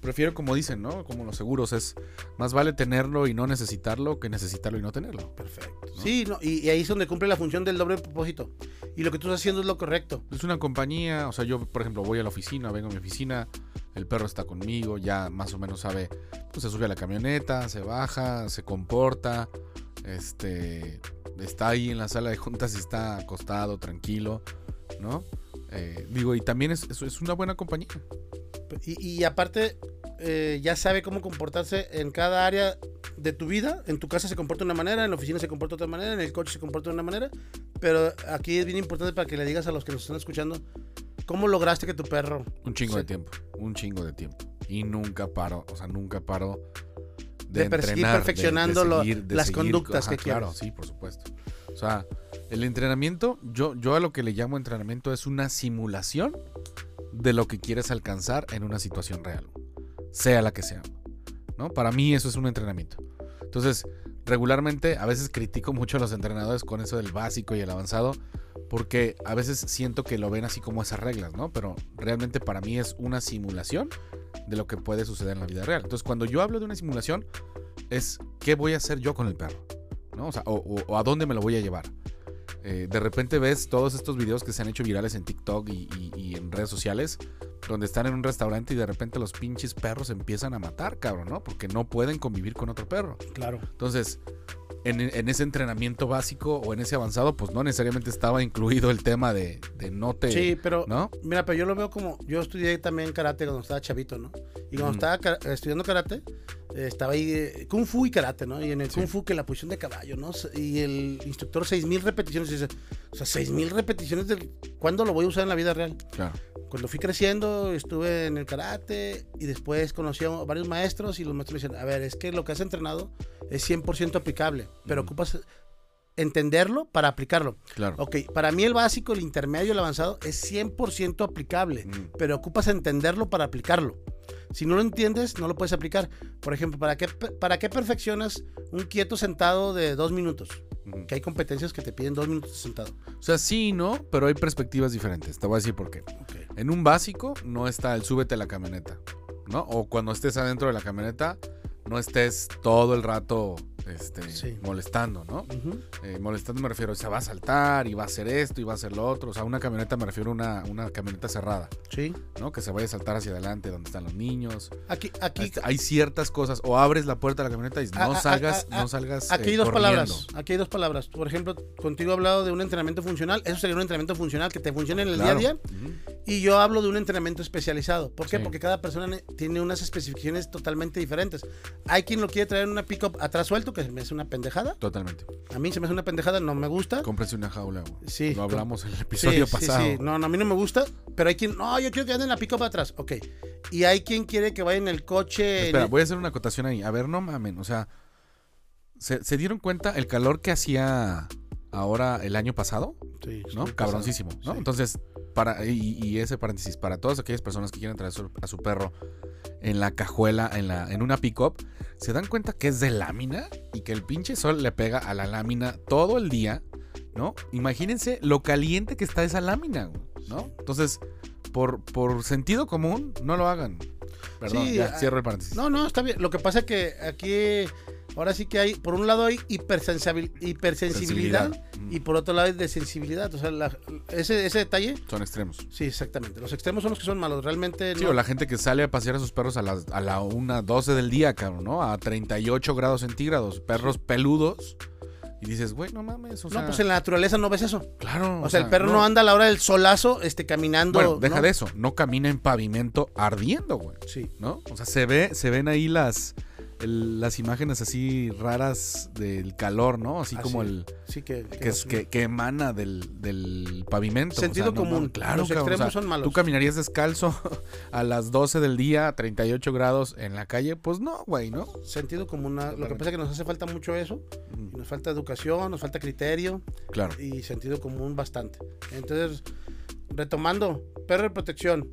prefiero como dicen, ¿no? Como los seguros, es más vale tenerlo y no necesitarlo que necesitarlo y no tenerlo. Perfecto. ¿no? Sí, no, y, y ahí es donde cumple la función del doble propósito. Y lo que tú estás haciendo es lo correcto. Es una compañía, o sea, yo, por ejemplo, voy a la oficina, vengo a mi oficina, el perro está conmigo, ya más o menos sabe, pues se sube a la camioneta, se baja, se comporta, este, está ahí en la sala de juntas y está acostado, tranquilo, ¿no? Eh, digo, y también es, es, es una buena compañía. Y, y aparte, eh, ya sabe cómo comportarse en cada área de tu vida. En tu casa se comporta de una manera, en la oficina se comporta de otra manera, en el coche se comporta de una manera. Pero aquí es bien importante para que le digas a los que nos están escuchando, ¿cómo lograste que tu perro... Un chingo de tiempo, un chingo de tiempo. Y nunca paro, o sea, nunca paro De perseguir entrenar, perfeccionando lo- las conductas ajá, que Claro, quieres. sí, por supuesto. O sea, el entrenamiento, yo, yo a lo que le llamo entrenamiento es una simulación de lo que quieres alcanzar en una situación real, sea la que sea. ¿no? Para mí eso es un entrenamiento. Entonces, regularmente a veces critico mucho a los entrenadores con eso del básico y el avanzado, porque a veces siento que lo ven así como esas reglas, ¿no? Pero realmente para mí es una simulación de lo que puede suceder en la vida real. Entonces, cuando yo hablo de una simulación, es qué voy a hacer yo con el perro, ¿no? O, o a dónde me lo voy a llevar. Eh, de repente ves todos estos videos que se han hecho virales en TikTok y, y- y en redes sociales, donde están en un restaurante y de repente los pinches perros empiezan a matar, cabrón, ¿no? Porque no pueden convivir con otro perro. Claro. Entonces, en, en ese entrenamiento básico o en ese avanzado, pues no necesariamente estaba incluido el tema de, de no te... Sí, pero ¿No? Mira, pero yo lo veo como. Yo estudié también karate cuando estaba chavito, ¿no? Y cuando Ujú. estaba estudiando karate, estaba ahí. eh, Kung Fu y karate, ¿no? Y en el Sí. Kung Fu, que la posición de caballo, ¿no? Y el instructor, 6000 repeticiones. Dice, o sea, 6000 repeticiones. Del, ¿Cuándo lo voy a usar en la vida real? Claro. Cuando fui creciendo, estuve en el karate y después conocí a varios maestros. Y los maestros me dicen, a ver, es que lo que has entrenado es 100% aplicable, pero ocupas entenderlo para aplicarlo. Claro. Ok, para mí el básico, el intermedio, el avanzado es 100% aplicable, pero ocupas entenderlo para aplicarlo. Si no lo entiendes, no lo puedes aplicar. Por ejemplo, ¿para qué, para qué perfeccionas un quieto sentado de dos minutos? Que hay competencias que te piden dos minutos sentado. O sea, sí y no, pero hay perspectivas diferentes. Te voy a decir por qué. En un básico no está el súbete a la camioneta, ¿no? O cuando estés adentro de la camioneta, no estés todo el rato este, Sí. molestando, ¿no? Eh, molestando me refiero, o sea, va a saltar y va a hacer esto y va a hacer lo otro. O sea, una camioneta me refiero a una, una camioneta cerrada, Sí. ¿no? Que se vaya a saltar hacia adelante donde están los niños. Aquí, aquí, Este, hay ciertas cosas, o abres la puerta de la camioneta y no Ah, ah, salgas, ah, ah, no salgas. aquí eh, hay dos corriendo. palabras. Aquí hay dos palabras. Por ejemplo, contigo he hablado de un entrenamiento funcional. Eso sería un entrenamiento funcional que te funcione en el Claro. día a día. Y yo hablo de un entrenamiento especializado. ¿Por qué? Sí. Porque cada persona ne- tiene unas especificaciones totalmente diferentes. Hay quien lo quiere traer en una pick-up atrás suelto, que se me hace una pendejada. Totalmente. A mí se me hace una pendejada, no me gusta. Cómprese una jaula. Sí. Lo hablamos en el Sí, episodio sí, pasado. sí. No, no, a mí no me gusta. Pero hay quien, no, yo quiero que ande en la pick-up atrás. Ok. Y hay quien quiere que vaya en el coche. Espera, voy a hacer una acotación ahí. A ver, no mamen. O sea, ¿se, se dieron cuenta el calor que hacía ahora el año pasado? Sí, ¿No? Cabroncísimo, pasado. ¿no? Sí. Entonces, para, y, y ese paréntesis, para todas aquellas personas que quieren traer su- a su perro en la cajuela, en, la, en una pick-up, se dan cuenta que es de lámina y que el pinche sol le pega a la lámina todo el día, ¿no? Imagínense lo caliente que está esa lámina, ¿no? Entonces, por, por sentido común, no lo hagan. Perdón, Sí, ya ah, cierro el paréntesis. No, no, está bien. Lo que pasa es que aquí, ahora sí que hay, por un lado hay hipersensibilidad Sensibilidad. y por otro lado hay desensibilidad. O sea, la- ese, ese detalle, Son extremos. sí, exactamente. Los extremos son los que son malos. Realmente Sí, no- o la gente que sale a pasear a sus perros a las a la 1, 12 del día, cabrón, ¿no? A 38 grados centígrados, perros peludos. Y dices, güey, no mames, o sea, No, pues en la naturaleza no ves eso. claro. O, sea, el perro no. anda a la hora del solazo este, caminando. Bueno, deja ¿no? de eso, no camina en pavimento ardiendo, güey, Sí. ¿no? O sea, se ve, se ven ahí las el- las imágenes así raras del calor, ¿no? Así Así como el Sí, que, que, es, que, que emana del, del pavimento. o Sentido sea, no común. mames, claro, Los o extremos sea, son malos. ¿Tú caminarías descalzo a las 12 del día, 38 grados en la calle? Pues no, güey, ¿no? Sentido común. ah, Lo que pasa es que nos hace falta mucho eso. y Nos falta educación, nos falta criterio. Claro. y sentido común bastante. Entonces, retomando, perro de protección.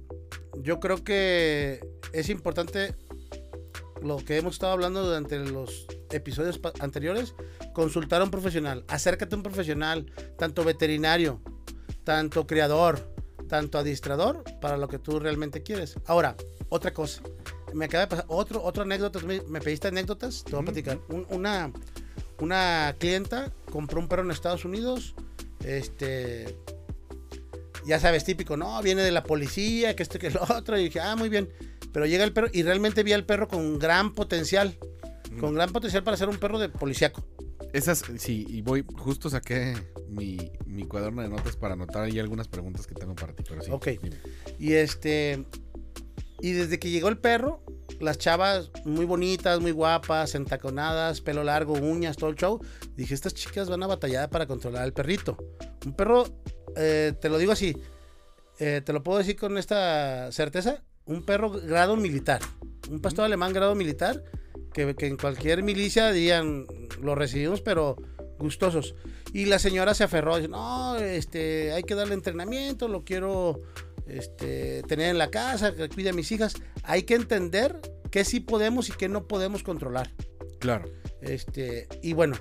Yo creo que es importante lo que hemos estado hablando durante los episodios anteriores, consultar a un profesional. Acércate a un profesional, tanto veterinario, tanto criador, tanto adiestrador, para lo que tú realmente quieres. Ahora, otra cosa. Me acaba de pasar otro, otra anécdota. Me, pediste anécdotas, te voy a platicar. Un- una, una clienta compró un perro en Estados Unidos. Este. Ya sabes, típico, no, viene de la policía, que esto, que lo otro. Y dije, ah, muy bien. Pero llega el perro y realmente vi al perro con gran potencial. Con gran potencial para ser un perro de policíaco. Esas, sí, y voy, justo saqué mi, mi cuaderno de notas para anotar ahí algunas preguntas que tengo para ti, pero sí. Ok. dime. Y este. Y desde que llegó el perro, las chavas muy bonitas, muy guapas, entaconadas, pelo largo, uñas, todo el show. Dije, estas chicas van a batallar para controlar al perrito. Un perro, eh, te lo digo así, eh, te lo puedo decir con esta certeza, un perro grado militar. Un pastor alemán grado militar, que, que en cualquier milicia dirían, lo recibimos, pero gustosos. Y la señora se aferró, dice, no, este, hay que darle entrenamiento, lo quiero este, tener en la casa, que cuide a mis hijas. Hay que entender qué sí podemos y qué no podemos controlar. Claro. Este, y bueno,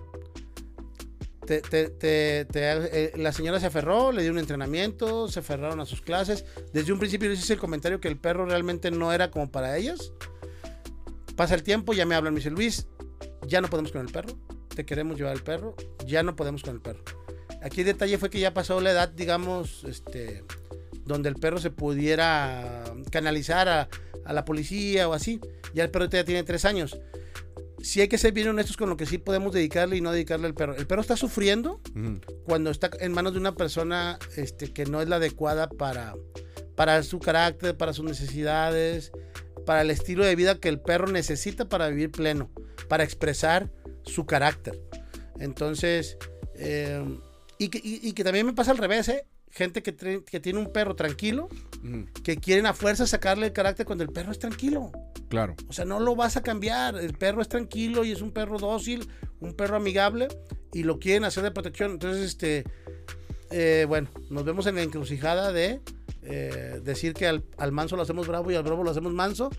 eh, la señora se aferró, le dio un entrenamiento, se aferraron a sus clases. Desde un principio les hice el comentario que el perro realmente no era como para ellas. Pasa el tiempo, ya me hablan, me dice Luis, ya no podemos con el perro, te queremos llevar el perro, ya no podemos con el perro. Aquí el detalle fue que ya pasó la edad, digamos, este, donde el perro se pudiera canalizar a, a la policía o así. Ya el perro ya tiene tres años. Sí hay que ser bien honestos con lo que sí podemos dedicarle y no dedicarle al perro. El perro está sufriendo cuando está en manos de una persona este, que no es la adecuada para, para su carácter, para sus necesidades, para el estilo de vida que el perro necesita para vivir pleno, para expresar su carácter. Entonces, eh, y, que, y- y que también me pasa al revés, ¿eh? Gente que, tiene un perro tranquilo, que quieren a fuerza sacarle el carácter cuando el perro es tranquilo. Claro. O sea, no lo vas a cambiar. El perro es tranquilo y es un perro dócil, un perro amigable y lo quieren hacer de protección. Entonces, este, eh, bueno, nos vemos en la encrucijada de eh, decir que al, al manso lo hacemos bravo y al bravo lo hacemos manso,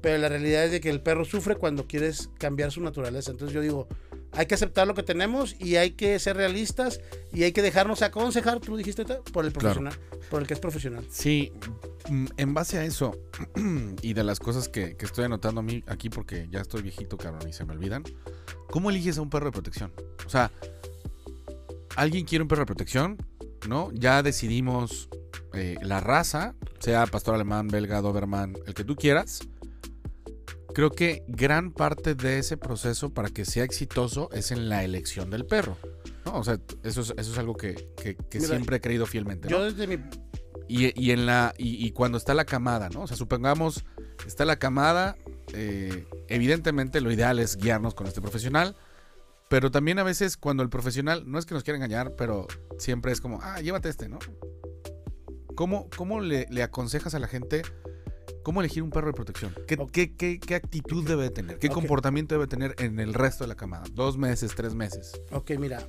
pero la realidad es de que el perro sufre cuando quieres cambiar su naturaleza. Entonces yo digo, hay que aceptar lo que tenemos y hay que ser realistas y hay que dejarnos aconsejar, tú dijiste, por el Claro. profesional, por el que es profesional. Sí, mm, en base a eso y de las cosas que, que estoy anotando a mí aquí porque ya estoy viejito, cabrón, y se me olvidan. ¿Cómo eliges a un perro de protección? O sea, alguien quiere un perro de protección, ¿no? Ya decidimos eh, la raza, sea pastor alemán, belga, doberman, el que tú quieras. Creo que gran parte de ese proceso para que sea exitoso es en la elección del perro. ¿no? O sea, eso es, eso es algo que, que- que Mira, siempre he creído fielmente. ¿no? Yo desde mi... Y, y en la, y, y cuando está la camada, ¿no? O sea, supongamos, está la camada, eh, evidentemente lo ideal es guiarnos con este profesional, pero también a veces cuando el profesional, no es que nos quiera engañar, pero siempre es como, ah, llévate este, ¿no? ¿Cómo, cómo le, le aconsejas a la gente cómo elegir un perro de protección? ¿Qué, Ok. qué- qué- qué actitud debe tener? ¿Qué Ok. comportamiento debe tener en el resto de la camada? Dos meses, tres meses. Ok, mira,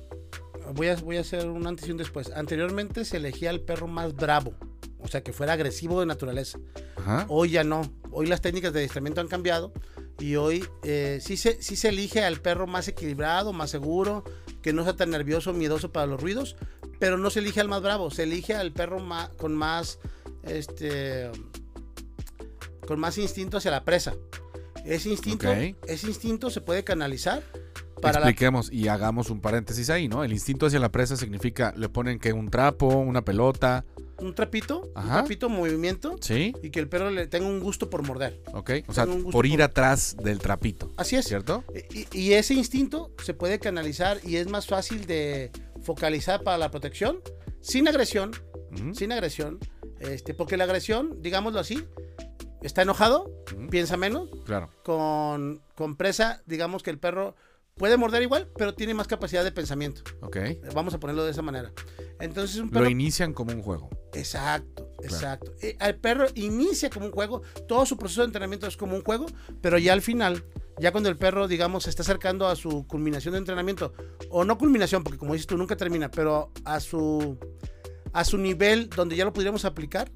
voy a, voy a hacer un antes y un después. Anteriormente se elegía el perro más bravo, o sea, que fuera agresivo de naturaleza. Ajá. Hoy ya no. Hoy las técnicas de adiestramiento han cambiado y hoy eh, sí, se, sí se elige al perro más equilibrado, más seguro, que no sea tan nervioso, miedoso para los ruidos, pero no se elige al más bravo, se elige al perro ma- con más este con más instinto hacia la presa. Ese instinto, ese instinto se puede canalizar para la Expliquemos y hagamos un paréntesis ahí, ¿no? El instinto hacia la presa significa, le ponen que un trapo, una pelota, un trapito, Ajá. un trapito en movimiento ¿sí? y que el perro le tenga un gusto por morder. Ok. O sea, por ir por- atrás del trapito, Así es. ¿cierto? Y, y ese instinto se puede canalizar y es más fácil de focalizar para la protección sin agresión, sin agresión, este, porque la agresión, digámoslo así, está enojado, piensa menos, Claro. con, con presa, digamos que el perro puede morder igual, pero tiene más capacidad de pensamiento. Ok. Vamos a ponerlo de esa manera. Entonces un Lo perro... inician como un juego. Exacto, exacto. Eh, El perro inicia como un juego, todo su proceso de entrenamiento es como un juego, pero ya al final, ya cuando el perro, digamos, se está acercando a su culminación de entrenamiento, o no culminación, porque como dices tú, nunca termina, pero a su, a su nivel donde ya lo pudiéramos aplicar,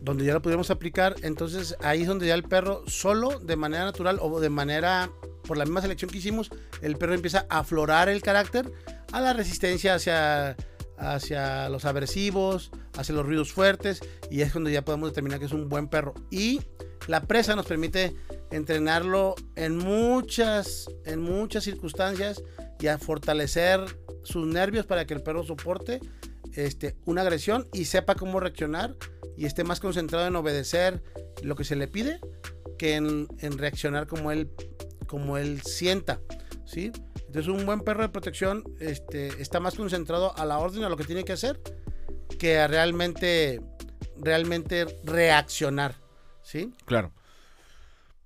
donde ya lo pudiéramos aplicar, entonces ahí es donde ya el perro solo, de manera natural o de manera, por la misma selección que hicimos, el perro empieza a aflorar el carácter a la resistencia hacia, hacia los aversivos, hacia los ruidos fuertes, y es cuando ya podemos determinar que es un buen perro. Y la presa nos permite entrenarlo en muchas, en muchas circunstancias y a fortalecer sus nervios para que el perro soporte este, una agresión y sepa cómo reaccionar y esté más concentrado en obedecer lo que se le pide que en, reaccionar como él, como él sienta. ¿sí? Entonces un buen perro de protección este, está más concentrado a la orden, a lo que tiene que hacer, que a realmente, realmente reaccionar. ¿sí? Claro.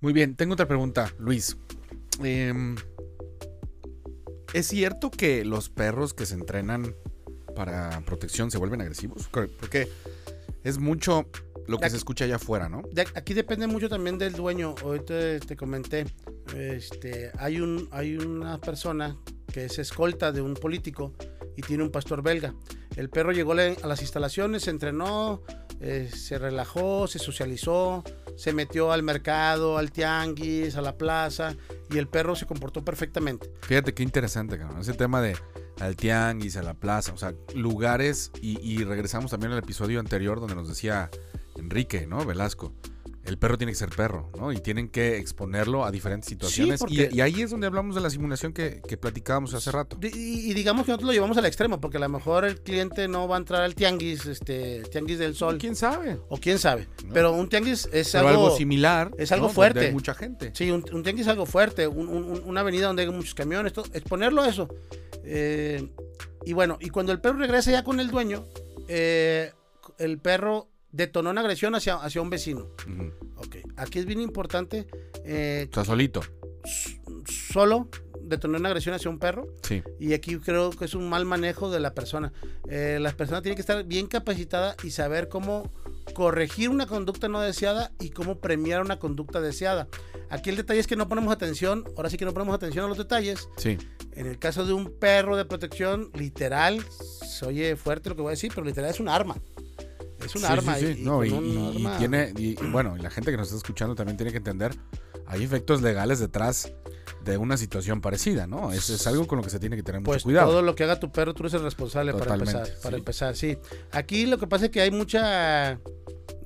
Muy bien, tengo otra pregunta, Luis. Em, ¿Es cierto que los perros que se entrenan para protección se vuelven agresivos? Porque es mucho lo que Aquí- se escucha allá afuera, ¿no? De- aquí depende mucho también del dueño. Ahorita te comenté, este, hay, un, hay una persona que es escolta de un político y tiene un pastor belga. El perro llegó le- a las instalaciones, se entrenó, eh, se relajó, se socializó, se metió al mercado, al tianguis, a la plaza y el perro se comportó perfectamente. Fíjate qué interesante, cabrón. Ese tema de al tianguis, a la plaza, o sea, lugares. Y, y regresamos también al episodio anterior donde nos decía Enrique, ¿no? Velasco. El perro tiene que ser perro, ¿no? Y tienen que exponerlo a diferentes situaciones. Y- porque- y, ahí es donde hablamos de la simulación que, que platicábamos hace rato. Y, y digamos que nosotros lo llevamos al extremo, porque a lo mejor el cliente no va a entrar al tianguis, este, tianguis del sol, ¿Quién sabe? o quién sabe. No. Pero un tianguis es Pero algo, algo, similar. es algo ¿no? fuerte. Donde hay mucha gente. Sí, un, un tianguis es algo fuerte, un- un- una avenida donde hay muchos camiones, todo, exponerlo a eso. Eh, y bueno, y cuando el perro regresa ya con el dueño, eh, el perro detonó una agresión hacia, hacia un vecino. Ujú. Ok, aquí es bien importante, eh, O sea, solito. solo detonó una agresión hacia un perro. Sí. Y aquí creo que es un mal manejo de la persona. Eh, la persona tiene que estar bien capacitada y saber cómo corregir una conducta no deseada y cómo premiar una conducta deseada. Aquí el detalle es que no ponemos atención, ahora sí que no ponemos atención a los detalles. Sí. En el caso de un perro de protección, literal, se oye fuerte lo que voy a decir, pero literal es un arma. Es un Sí, arma. sí, sí. y- No, y, y- arma- tiene. y- y bueno, y la gente que nos está escuchando también tiene que entender. Hay efectos legales detrás de una situación parecida, ¿no? Es, es algo con lo que se tiene que tener mucho Pues cuidado. todo lo que haga tu perro, tú eres el responsable para Totalmente, empezar. Para sí. empezar, sí. Aquí lo que pasa es que hay mucha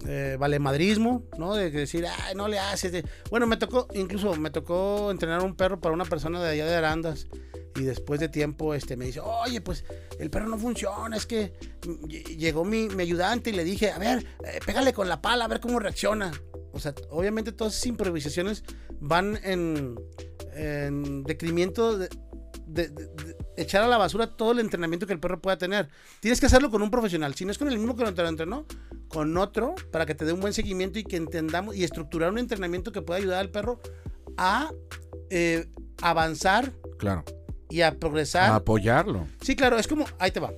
eh, valemadrismo, ¿no? De decir, ay, no le haces. de-". Bueno, me tocó, incluso me tocó entrenar un perro para una persona de allá de Arandas. Y después de tiempo, este, me dice, oye, pues el perro no funciona, es que ll- llegó mi, mi ayudante y le dije, a ver, eh, pégale con la pala, a ver cómo reacciona. O sea, obviamente todas esas improvisaciones van en, en decremento de, de- de- de- echar a la basura todo el entrenamiento que el perro pueda tener. Tienes que hacerlo con un profesional. Si no es con el mismo que lo entrenó, con otro, para que te dé un buen seguimiento y que entendamos y estructurar un entrenamiento que pueda ayudar al perro a eh, avanzar Claro. y a progresar. A apoyarlo. Sí, claro, es como, ahí te va.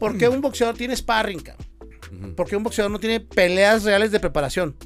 ¿Por qué un boxeador tiene sparring, cabrón? Ujú, ¿Por qué un boxeador no tiene peleas reales de preparación?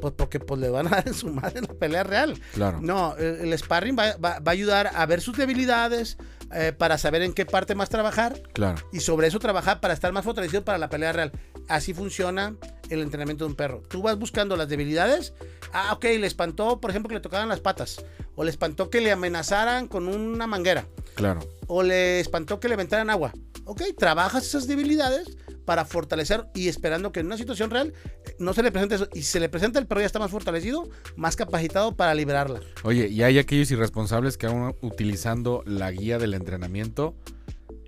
Pues porque pues, le van a dar en su madre la pelea real. Claro. No, el, el sparring va, va- va a ayudar a ver sus debilidades, eh, para saber en qué parte más trabajar Claro. y sobre eso trabajar para estar más fortalecido para la pelea real. Así funciona el entrenamiento de un perro. Tú vas buscando las debilidades. Ah, ok, le espantó, por ejemplo, que le tocaran las patas. O le espantó que le amenazaran con una manguera. Claro. O le espantó que le aventaran agua. Ok, trabajas esas debilidades para fortalecer y esperando que en una situación real eh, no se le presente eso. Y si se le presenta, el perro ya está más fortalecido, más capacitado para liberarla. Oye, y hay aquellos irresponsables que aún utilizando la guía del entrenamiento.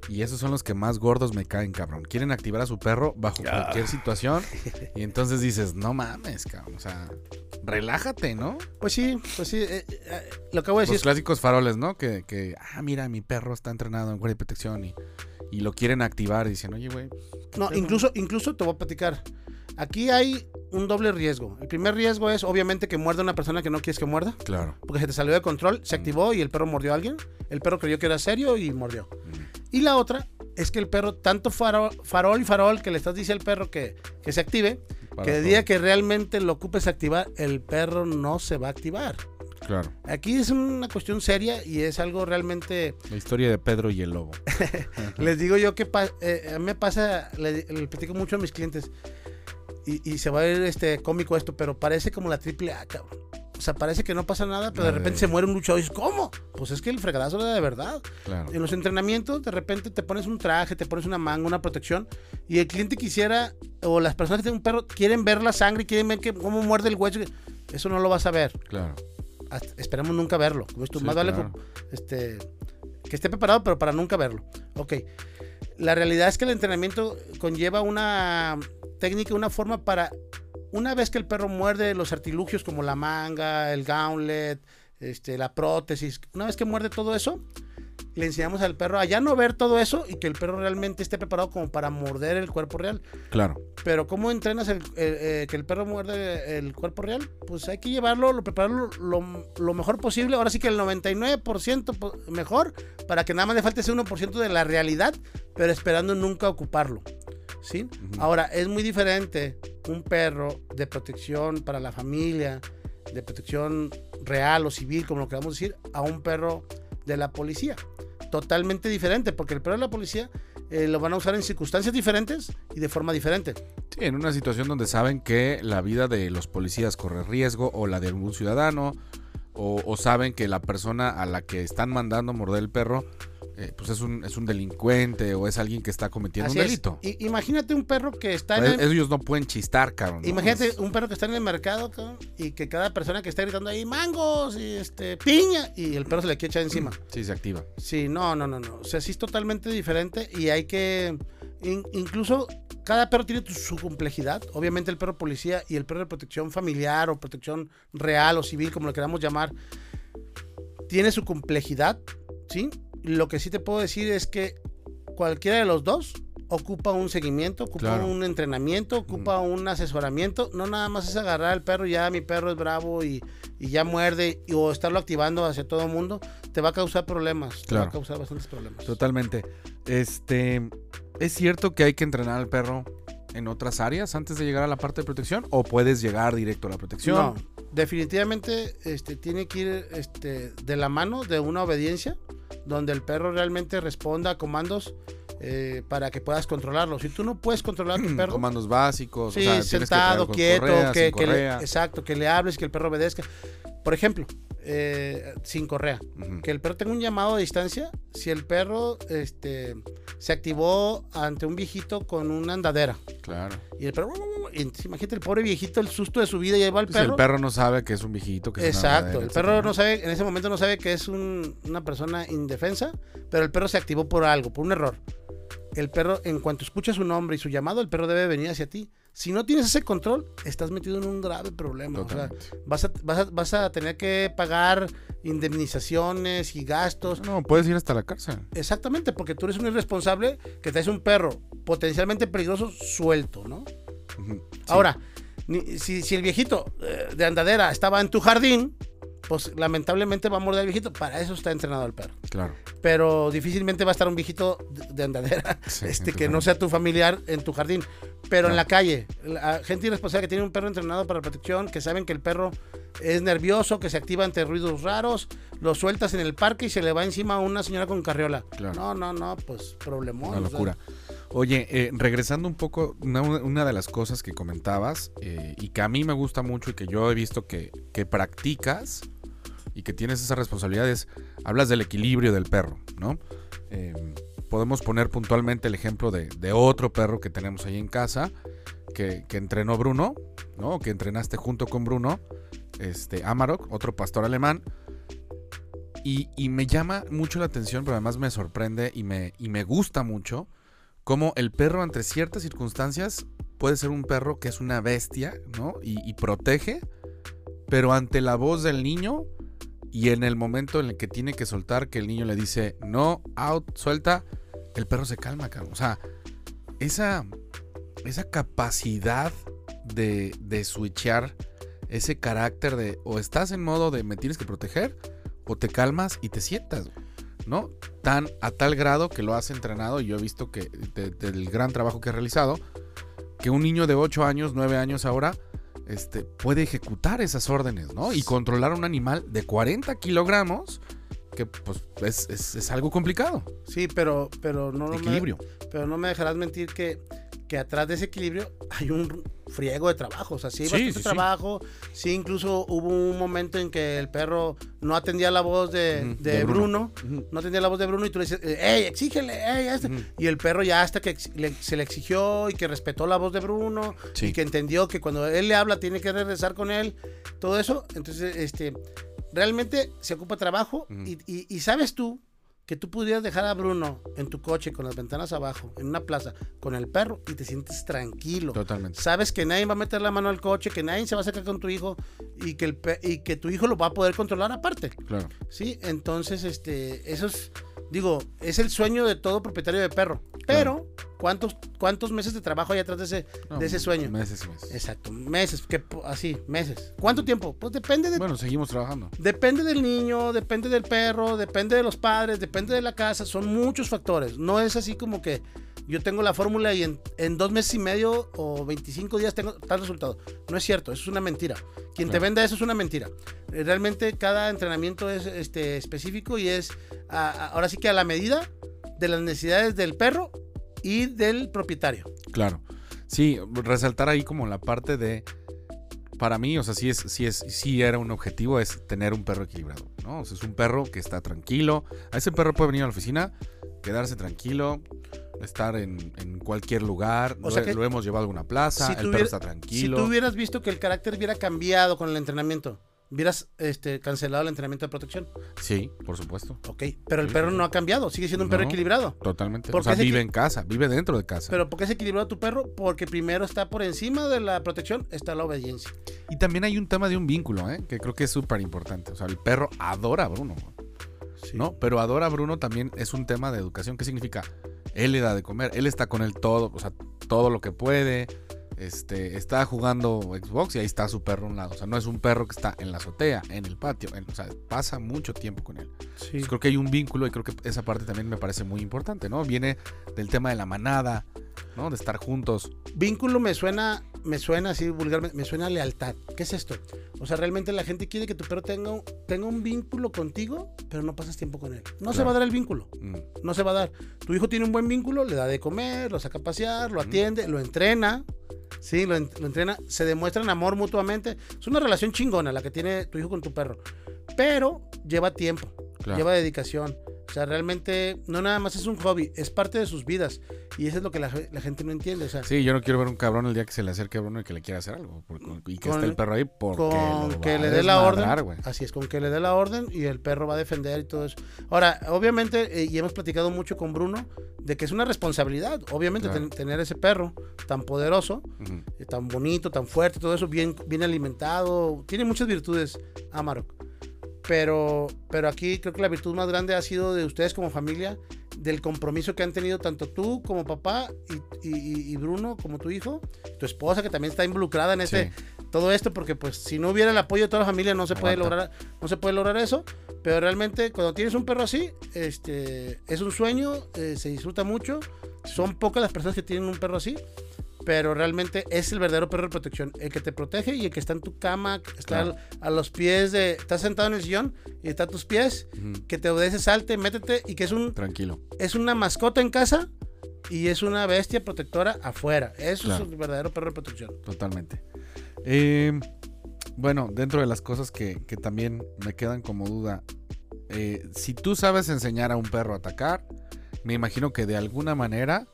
Y esos son los que más gordos me caen, cabrón. Quieren activar a su perro bajo cualquier situación. Y entonces dices, no mames, cabrón. O sea, relájate, ¿no? Pues sí, pues sí. eh, eh, lo que voy a decir Los clásicos faroles, ¿no? Que, que, ah, mira, mi perro está entrenado en guardia y protección y, y lo quieren activar dicen, oye, güey. No, incluso, incluso te voy a platicar. Aquí hay un doble riesgo. El primer riesgo es, obviamente, que muerda una persona que no quieres que muerda. Claro. Porque se te salió de control, se activó y el perro mordió a alguien. El perro creyó que era serio y mordió. Y la otra es que el perro, tanto farol, farol y farol que le estás diciendo al perro que, que se active, Para que el día que realmente lo ocupes activar, el perro no se va a activar. Claro. Aquí es una cuestión seria y es algo realmente... La historia de Pedro y el lobo. Les digo yo que eh, a mí me pasa, le, le platico mucho a mis clientes y, y se va a ver este cómico esto, pero parece como la triple A, cabrón. O sea, parece que no pasa nada, pero de repente se muere un luchador y dices, ¿cómo? Pues es que el fregadazo era de verdad. Claro. En los entrenamientos, de repente te pones un traje, te pones una manga, una protección, y el cliente quisiera, o las personas que tienen un perro, quieren ver la sangre, quieren ver que, cómo muerde el hueso. Eso no lo vas a ver. Claro. Esperemos nunca verlo. Como esto, Sí, más vale claro. co- este, que esté preparado, pero para nunca verlo. Ok. La realidad es que el entrenamiento conlleva una técnica, una forma para, una vez que el perro muerde los artilugios como la manga, el gauntlet, este, la prótesis, una vez que muerde todo eso, le enseñamos al perro a ya no ver todo eso y que el perro realmente esté preparado como para morder el cuerpo real. Claro. Pero ¿cómo entrenas el- eh, que el perro muerde el cuerpo real? Pues hay que llevarlo, lo, prepararlo lo, lo mejor posible. Ahora sí que el 99% po- mejor para que nada más le falte ese 1% de la realidad, pero esperando nunca ocuparlo. ¿Sí? Ahora, es muy diferente un perro de protección para la familia, de protección real o civil, como lo queramos decir, a un perro de la policía. Totalmente diferente, porque el perro de la policía eh, lo van a usar en circunstancias diferentes y de forma diferente. Sí, en una situación donde saben que la vida de los policías corre riesgo o la de algún ciudadano o, o saben que la persona a la que están mandando morder el perro eh, pues es un, es un delincuente o es alguien que está cometiendo Así un es. delito. I- imagínate un perro que está en Eh, el, Ellos no pueden chistar, cabrón. ¿no? imagínate Es- un perro que está en el mercado cabrón, y que cada persona que está gritando ahí mangos y este piña y el perro se le quiere echar encima. Sí, se activa. Sí, no, no, no, no. O sea, sí es totalmente diferente y hay que in- incluso cada perro tiene su complejidad. Obviamente el perro policía y el perro de protección familiar o protección real o civil, como lo queramos llamar, tiene su complejidad, ¿sí? Lo que sí te puedo decir es que cualquiera de los dos ocupa un seguimiento, ocupa Claro. un entrenamiento, ocupa un asesoramiento. No nada más es agarrar al perro, ya mi perro es bravo y, y ya muerde, y- o estarlo activando hacia todo el mundo, te va a causar problemas. Te va a causar bastantes problemas. Totalmente. Este, ¿es cierto que hay que entrenar al perro en otras áreas antes de llegar a la parte de protección o puedes llegar directo a la protección? No, definitivamente este, tiene que ir este, de la mano de una obediencia donde el perro realmente responda a comandos eh, para que puedas controlarlo. Si tú no puedes controlar a tu perro, Comandos básicos, sí, o sea, que sentado, con quieto, correa, que, que le, exacto, que le hables, que el perro obedezca. Por ejemplo, eh, sin correa. Que el perro tenga un llamado a distancia. Si el perro este, se activó ante un viejito con una andadera. Claro. Y el perro, imagínate el pobre viejito, el susto de su vida, y ahí va el Pues perro. el perro no sabe que es un viejito. Que Exacto, el perro no sabe, en ese momento no sabe que es un- una persona indefensa, pero el perro se activó por algo, por un error. El perro, en cuanto escucha su nombre y su llamado, el perro debe venir hacia ti, Si no tienes ese control, estás metido en un grave problema. O sea, vas a, vas, a, vas a tener que pagar indemnizaciones y gastos. No, puedes ir hasta la cárcel. Exactamente, porque tú eres un irresponsable que traes un perro potencialmente peligroso suelto, ¿no? Sí. Ahora, ni- si, si el viejito eh, de andadera estaba en tu jardín, pues lamentablemente va a morder al viejito. Para eso está entrenado el perro. Claro. Pero difícilmente va a estar un viejito de, de andadera Sí, este, que no sea tu familiar en tu jardín. Pero en la calle, la gente irresponsable que tiene un perro entrenado para protección, que saben que el perro es nervioso, que se activa ante ruidos raros, lo sueltas en el parque y se le va encima a una señora con carriola. Claro. No, no, no, pues problemón. Una o sea, locura. Oye, eh, regresando un poco, una, una de las cosas que comentabas eh, y que a mí me gusta mucho y que yo he visto que, que practicas y que tienes esa responsabilidad es, hablas del equilibrio del perro, ¿no? Eh, podemos poner puntualmente el ejemplo de, de otro perro que tenemos ahí en casa, que, que entrenó Bruno, ¿no? Que entrenaste junto con Bruno, este Amarok, otro pastor alemán. Y, y me llama mucho la atención, pero además me sorprende y me, y me gusta mucho cómo el perro ante ciertas circunstancias puede ser un perro que es una bestia, ¿no? Y, protege, pero ante la voz del niño y en el momento en el que tiene que soltar, que el niño le dice, no, out, suelta, el perro se calma, cabrón. O sea, esa, esa capacidad de, de switchear ese carácter de o estás en modo de me tienes que proteger o te calmas y te sientas, ¿no? Tan a tal grado que lo has entrenado y yo he visto que de- del gran trabajo que has realizado, que un niño de 8 años, 9 años ahora, este, puede ejecutar esas órdenes, ¿no? Y controlar un animal de 40 kilogramos, que pues es, es- es algo complicado. Sí, pero, pero no, no me- Equilibrio. pero no me dejarás mentir que, que atrás de ese equilibrio hay un friego de trabajo. O sea, sí hay Sí, bastante sí, sí. trabajo. Sí, incluso hubo un momento en que el perro no atendía la voz de, Ujú, de de Bruno. No atendía la voz de Bruno y tú le dices, ¡Ey, exígele! ¡Ey, este". Y el perro ya hasta que le- se le exigió y que respetó la voz de Bruno y que entendió que cuando él le habla tiene que regresar con él. Todo eso. Entonces, este, realmente se ocupa trabajo y, y- y sabes tú que tú pudieras dejar a Bruno en tu coche con las ventanas abajo, en una plaza, con el perro y te sientes tranquilo. Totalmente. Sabes que nadie va a meter la mano al coche, que nadie se va a sacar con tu hijo y que, el y que tu hijo lo va a poder controlar aparte. Claro. Sí, entonces, este, eso es, digo, es el sueño de todo propietario de perro. Pero, ¿cuántos, cuántos meses de trabajo hay atrás de ese, No, de ese sueño? Meses meses. Exacto, meses, que po- así, meses. ¿Cuánto tiempo? Pues depende de Bueno, seguimos trabajando. Depende del niño, depende del perro, depende de los padres, depende de la casa, son muchos factores. No es así como que yo tengo la fórmula y en, en dos meses y medio o 25 días tengo tal resultado. No es cierto, eso es una mentira. Quien te venda eso es una mentira. Eh, Realmente cada entrenamiento es este, específico y es a- a- ahora sí que a la medida de las necesidades del perro y del propietario. Claro. Sí, resaltar ahí como la parte de. Para mí, o sea, sí es, sí es, sí era un objetivo, es tener un perro equilibrado, ¿no? O sea, es un perro que está tranquilo. A ese perro puede venir a la oficina, quedarse tranquilo, estar en, en cualquier lugar. O lo, sea lo hemos llevado a una plaza, Si el perro está Si tranquilo. tú hubieras visto que el carácter hubiera cambiado con el entrenamiento, hubieras este, cancelado el entrenamiento de protección. Sí, por supuesto. Ok, pero el Sí, perro no ha cambiado, sigue siendo un perro equilibrado. Totalmente. ¿Por O sea, vive en casa, vive dentro de casa. Pero ¿por qué es equilibrado tu perro? Porque primero está por encima de la protección, está la obediencia. Y también hay un tema de un vínculo, ¿eh? Que creo que es súper importante. O sea, el perro adora a Bruno, ¿no? Pero adora a Bruno también es un tema de educación. ¿Qué significa? Él le da de comer, él está con él todo, o sea, todo lo que puede. Este, está jugando Xbox y ahí está su perro a un lado. O sea, no es un perro que está en la azotea, en el patio. en- o sea, pasa mucho tiempo con él. Sí. Entonces, creo que hay un vínculo y creo que esa parte también me parece muy importante, ¿no? Viene del tema de la manada, ¿no? De estar juntos. Vínculo me suena, me suena así vulgarmente, me suena a lealtad. ¿Qué es esto? O sea, realmente la gente quiere que tu perro tenga, un- tenga un vínculo contigo, pero no pasas tiempo con él. No se va a dar el vínculo. Mm, no se va a dar. Tu hijo tiene un buen vínculo, le da de comer, lo saca a pasear, lo atiende, lo entrena. Sí, lo entrena, se demuestran amor mutuamente. Es una relación chingona la que tiene tu hijo con tu perro. Pero lleva tiempo, claro. lleva dedicación. Sea, realmente no nada más es un hobby, es parte de sus vidas. Y eso es lo que la, la gente no entiende. O sea, Sí, yo no quiero ver un cabrón el día que se le acerque a Bruno y que le quiera hacer algo. porque- y que Con- esté el perro ahí porque con lo que le dé la orden. Así es, con que le dé la orden y el perro va a defender y todo eso. Ahora, obviamente, eh, y hemos platicado mucho con Bruno, de que es una responsabilidad, obviamente, Claro. ten- tener ese perro tan poderoso, eh, tan bonito, tan fuerte, todo eso, bien, bien alimentado. Tiene muchas virtudes, Amarok. Pero, pero aquí creo que la virtud más grande ha sido de ustedes como familia, del compromiso que han tenido tanto tú como papá y, y- y Bruno como tu hijo, tu esposa que también está involucrada en este, Sí. todo esto, porque pues si no hubiera el apoyo de toda la familia no se puede Aguanta. lograr, no se puede lograr eso. Pero realmente cuando tienes un perro así, este, es un sueño, eh, se disfruta mucho. Son pocas las personas que tienen un perro así. Pero realmente es el verdadero perro de protección. El que te protege y el que está en tu cama, está Claro. al- a los pies de. Estás sentado en el sillón y está a tus pies. Que te obedece, salte, métete. Y que es un Tranquilo. es una mascota en casa y es una bestia protectora afuera. Eso Claro. es el verdadero perro de protección. Totalmente. Eh, bueno, dentro de las cosas que, que también me quedan como duda, eh, si tú sabes enseñar a un perro a atacar, me imagino que de alguna manera,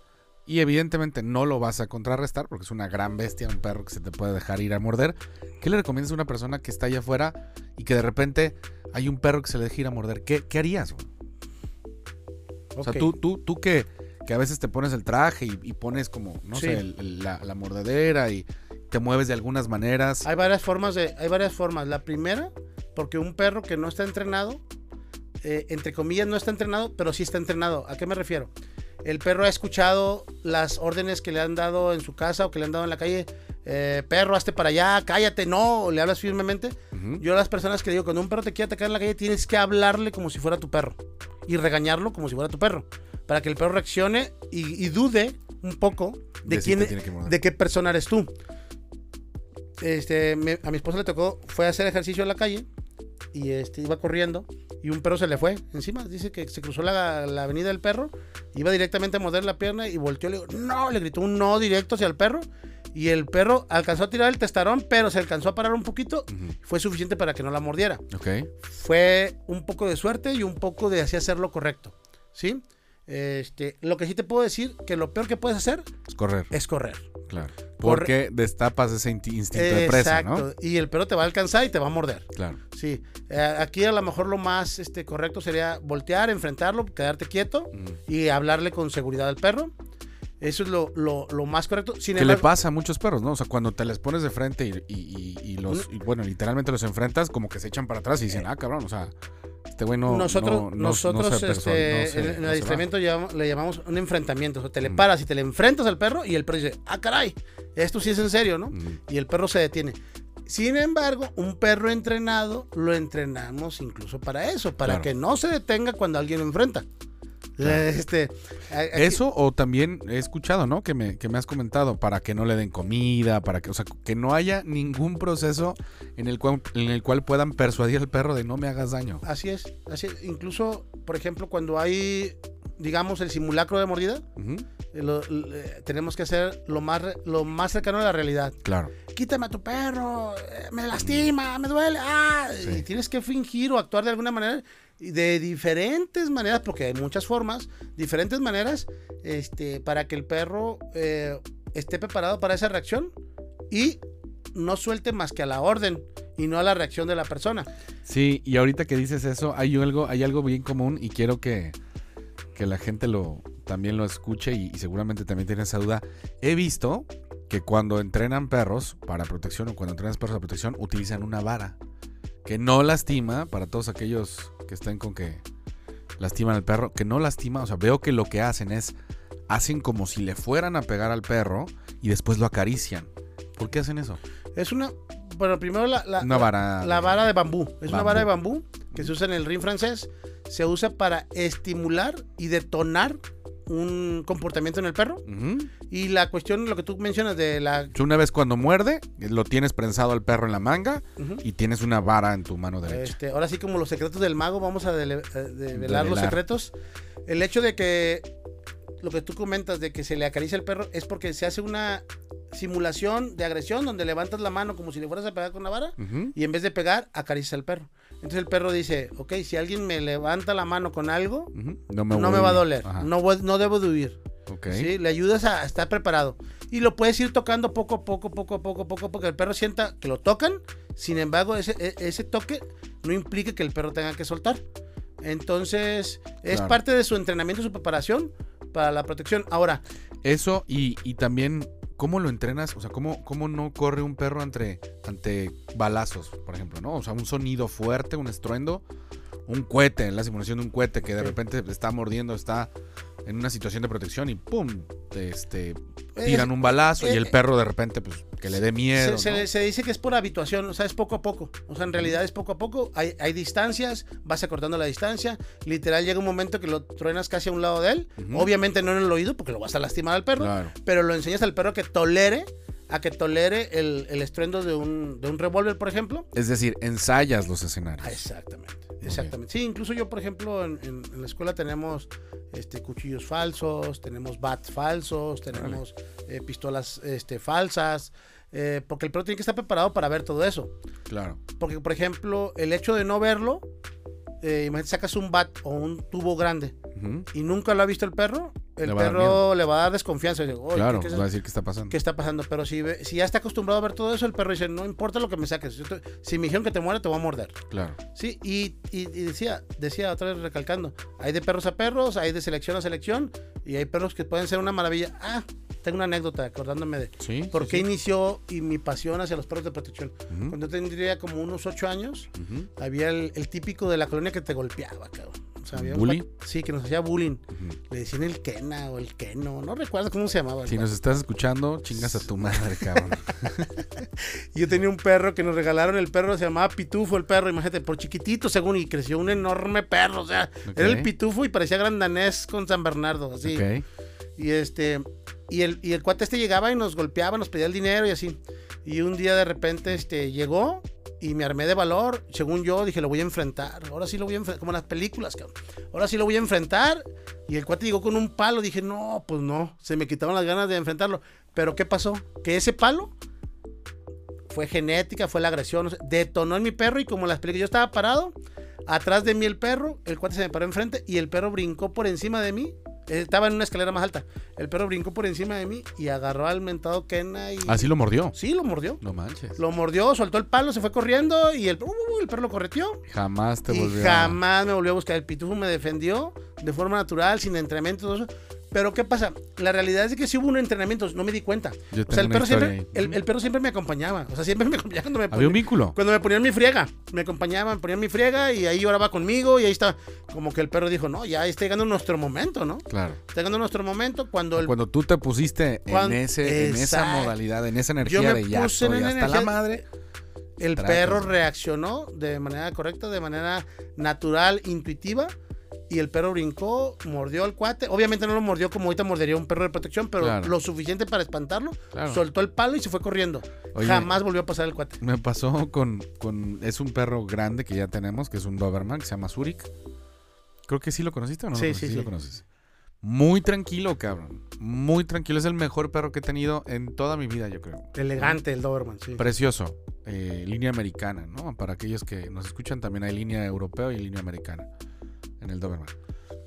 y evidentemente no lo vas a contrarrestar porque es una gran bestia, un perro que se te puede dejar ir a morder, ¿qué le recomiendas a una persona que está allá afuera y que de repente hay un perro que se le deja ir a morder? ¿Qué, qué harías? güey? O sea, tú, tú, tú que, que a veces te pones el traje y, y pones como, no Sí. sé, el- el- la, la mordedera y te mueves de algunas maneras. Hay varias formas de, hay varias formas. La primera, porque un perro que no está entrenado, eh, entre comillas no está entrenado, pero sí está entrenado. ¿A qué me refiero? El perro ha escuchado las órdenes que le han dado en su casa o que le han dado en la calle. eh, perro, hazte para allá, cállate, no, le hablas firmemente. Yo a las personas que digo, cuando un perro te quiere atacar en la calle, tienes que hablarle como si fuera tu perro. Y regañarlo como si fuera tu perro. Para que el perro reaccione y, y dude un poco de, quién, que morder. de qué persona eres tú. Este, me- a mi esposa le tocó, fue a hacer ejercicio en la calle y este, iba corriendo y un perro se le fue encima. Dice que se cruzó la, la avenida del perro, iba directamente a morder la pierna y volteó. Le digo, no, le gritó un no directo hacia el perro. Y el perro alcanzó a tirar el testarón, pero se alcanzó a parar un poquito. Fue suficiente para que no la mordiera. Ok. Fue un poco de suerte y un poco de así hacer lo correcto. ¿Sí? Este, lo que sí te puedo decir que lo peor que puedes hacer Es correr, es correr. claro. Porque destapas ese instinto de presa, ¿no? Exacto. Y el perro te va a alcanzar y te va a morder. Claro. Sí. Eh, aquí a lo mejor lo más este, correcto sería voltear, enfrentarlo, quedarte quieto Ujú. y hablarle con seguridad al perro. Eso es lo, lo- lo más correcto. Sin ¿Qué le pasa a muchos perros, no? O sea, cuando te les pones de frente y, y- y- y los, bueno, literalmente los enfrentas, como que se echan para atrás y dicen, ah, cabrón, o sea, este güey no. nosotros, no- no- no nosotros este, se- en, el adiestramiento le llamamos un enfrentamiento. O sea, te le Mm. paras y te le enfrentas al perro y el perro dice, ah, caray, esto sí es en serio, ¿no? Ujú. y el perro se detiene. Sin embargo, un perro entrenado lo entrenamos incluso para eso, para Claro. que no se detenga cuando alguien lo enfrenta. Claro. Este, aquí- Eso o también he escuchado, ¿no? Que me, que me has comentado, para que no le den comida, para que, o sea, que no haya ningún proceso en el cual, en el cual puedan persuadir al perro de no me hagas daño. Así es, así es. Incluso, por ejemplo, cuando hay, digamos, el simulacro de mordida, eh, lo- le- tenemos que hacer lo más, lo más cercano a la realidad. Claro. Quítame a tu perro, eh, me lastima, me duele. ah, Sí. Y tienes que fingir o actuar de alguna manera, de diferentes maneras, porque hay muchas formas, diferentes maneras, este, para que el perro eh, esté preparado para esa reacción y no suelte más que a la orden y no a la reacción de la persona. Sí, y ahorita que dices eso, hay algo, hay algo bien común y quiero que, que la gente lo también lo escuche y, y seguramente también tiene esa duda. He visto que cuando entrenan perros para protección o cuando entrenan perros para protección utilizan una vara que no lastima para todos aquellos que estén con que lastiman al perro, que no lastima, o sea, veo que lo que hacen es hacen como si le fueran a pegar al perro y después lo acarician. ¿Por qué hacen eso? Es una, bueno, primero la, la- Una vara. la vara de bambú. Es una vara de bambú que se usa en el ring francés. Se usa para estimular y detonar un comportamiento en el perro. Y la cuestión, lo que tú mencionas de la... Una vez cuando muerde, lo tienes prensado al perro en la manga y tienes una vara en tu mano derecha. Este, ahora sí, como los secretos del mago, vamos a dele- eh, develar los secretos. El hecho de que lo que tú comentas de que se le acaricia el perro es porque se hace una simulación de agresión donde levantas la mano como si le fueras a pegar con una vara y en vez de pegar, acaricia al perro. Entonces el perro dice, ok, si alguien me levanta la mano con algo. No me, no voy- me va a doler, Ajá. no, voy- no debo de huir. Ok. ¿sí? Le ayudas a estar preparado. Y lo puedes ir tocando poco a poco, poco a poco, poco a poco, el perro sienta que lo tocan. Sin embargo, ese, e- ese toque no implica que el perro tenga que soltar. Entonces, es Claro. parte de su entrenamiento, su preparación para la protección. Ahora, Eso y, y también, ¿cómo lo entrenas? O sea, ¿cómo, cómo no corre un perro ante, ante balazos, por ejemplo, ¿no? O sea, un sonido fuerte, un estruendo, un cohete, la simulación de un cohete que de repente está mordiendo, está en una situación de protección y ¡pum! Este, Es- tiran un balazo y eh, el perro de repente, pues, que le dé miedo, se, dice que es por habituación, o sea, es poco a poco. O sea, en realidad es poco a poco. Hay, hay distancias, vas acortando la distancia. Literal, llega un momento que lo truenas casi a un lado de él. Obviamente no en el oído, porque lo vas a lastimar al perro. Claro. pero lo enseñas al perro a que tolere, a que tolere el, el estruendo de un, de un revólver, por ejemplo. Es decir, ensayas los escenarios. Ah, exactamente. Exactamente. Sí, incluso yo, por ejemplo, en, en- en la escuela tenemos este, cuchillos falsos, tenemos bats falsos, tenemos eh, pistolas este, falsas, eh, porque el perro tiene que estar preparado para ver todo eso. Claro. Porque, por ejemplo, el hecho de no verlo, eh, imagínate, sacas un bat o un tubo grande y nunca lo ha visto el perro, el Le perro le va a dar desconfianza. y dice, "Oye, Claro, ¿qué- qué es va a decir qué está pasando. qué está pasando. Pero si, ve- si ya está acostumbrado a ver todo eso, el perro dice, no importa lo que me saques. yo te- si me dijeron que te muere, te voy a morder. Claro. Sí, y, y- y decía, decía otra vez recalcando, hay de perros a perros, hay de selección a selección, y hay perros que pueden ser una maravilla. Ah, tengo una anécdota acordándome de Sí. por qué sí. inició y mi pasión hacia los perros de protección. Ujú, Cuando yo tendría como unos ocho años, había el, el típico de la colonia que te golpeaba, cabrón. O sea, había un ¿Bully? cuate- Sí, que nos hacía bullying. Le decían el Kena o el Keno, no recuerdo cómo se llamaba. Si nos estás escuchando, chingas a tu madre, cabrón. Yo tenía un perro que nos regalaron, el perro se llamaba Pitufo, el perro, imagínate, por chiquitito según, y creció un enorme perro, o sea, era el Pitufo y parecía grandanés con San Bernardo, así. Ok. Y este, y el, y el cuate este llegaba y nos golpeaba, nos pedía el dinero y así. Y un día de repente este, llegó y me armé de valor, según yo, dije, lo voy a enfrentar, ahora sí lo voy a enfrentar, como en las películas. Ahora sí lo voy a enfrentar. Y el cuate llegó con un palo, dije, no, pues no, se me quitaron las ganas de enfrentarlo. Pero ¿qué pasó? Que ese palo fue genética, fue la agresión, o sea, detonó en mi perro y como las películas, yo estaba parado, atrás de mí el perro, el cuate se me paró enfrente y el perro brincó por encima de mí. Estaba en una escalera más alta. El perro brincó por encima de mí y agarró al mentado Kena y... Así lo mordió. Sí, lo mordió. No manches. Lo mordió, soltó el palo, se fue corriendo y el, uh, el perro lo correteó. Jamás te Y volvió. a- jamás me volvió a buscar. El pitufo me defendió de forma natural, sin entrenamiento, todo eso. Pero ¿qué pasa? La realidad es que sí hubo un entrenamiento, no me di cuenta. Yo O sea, el perro, siempre, el, el perro siempre me acompañaba. O sea, siempre me acompañaba cuando me Había un vínculo. cuando me ponían mi friega, me acompañaban, ponían mi friega y ahí lloraba conmigo y ahí está. Como que el perro dijo, no, ya está llegando nuestro momento, ¿no? Claro. Está llegando nuestro momento cuando el... Cuando tú te pusiste Cuando- en, ese, en esa modalidad, en esa Yo energía me de ya puse estoy hasta energía- la madre. el perro reaccionó de manera correcta, de manera natural, intuitiva. Y el perro brincó, mordió al cuate. Obviamente no lo mordió como ahorita mordería un perro de protección, pero Claro. lo suficiente para espantarlo. Claro. Soltó el palo y se fue corriendo. Oye. Jamás volvió a pasar el cuate. Me pasó con, con. Es un perro grande que ya tenemos, que es un Doberman, que se llama Zurich. Creo que sí lo conociste o no Sí, lo sí, sí. lo conoces. Muy tranquilo, cabrón. Muy tranquilo. Es el mejor perro que he tenido en toda mi vida, yo creo. Elegante el Doberman, sí. Precioso. Eh, línea americana, ¿no? Para aquellos que nos escuchan, también hay línea europea y línea americana en el Doberman.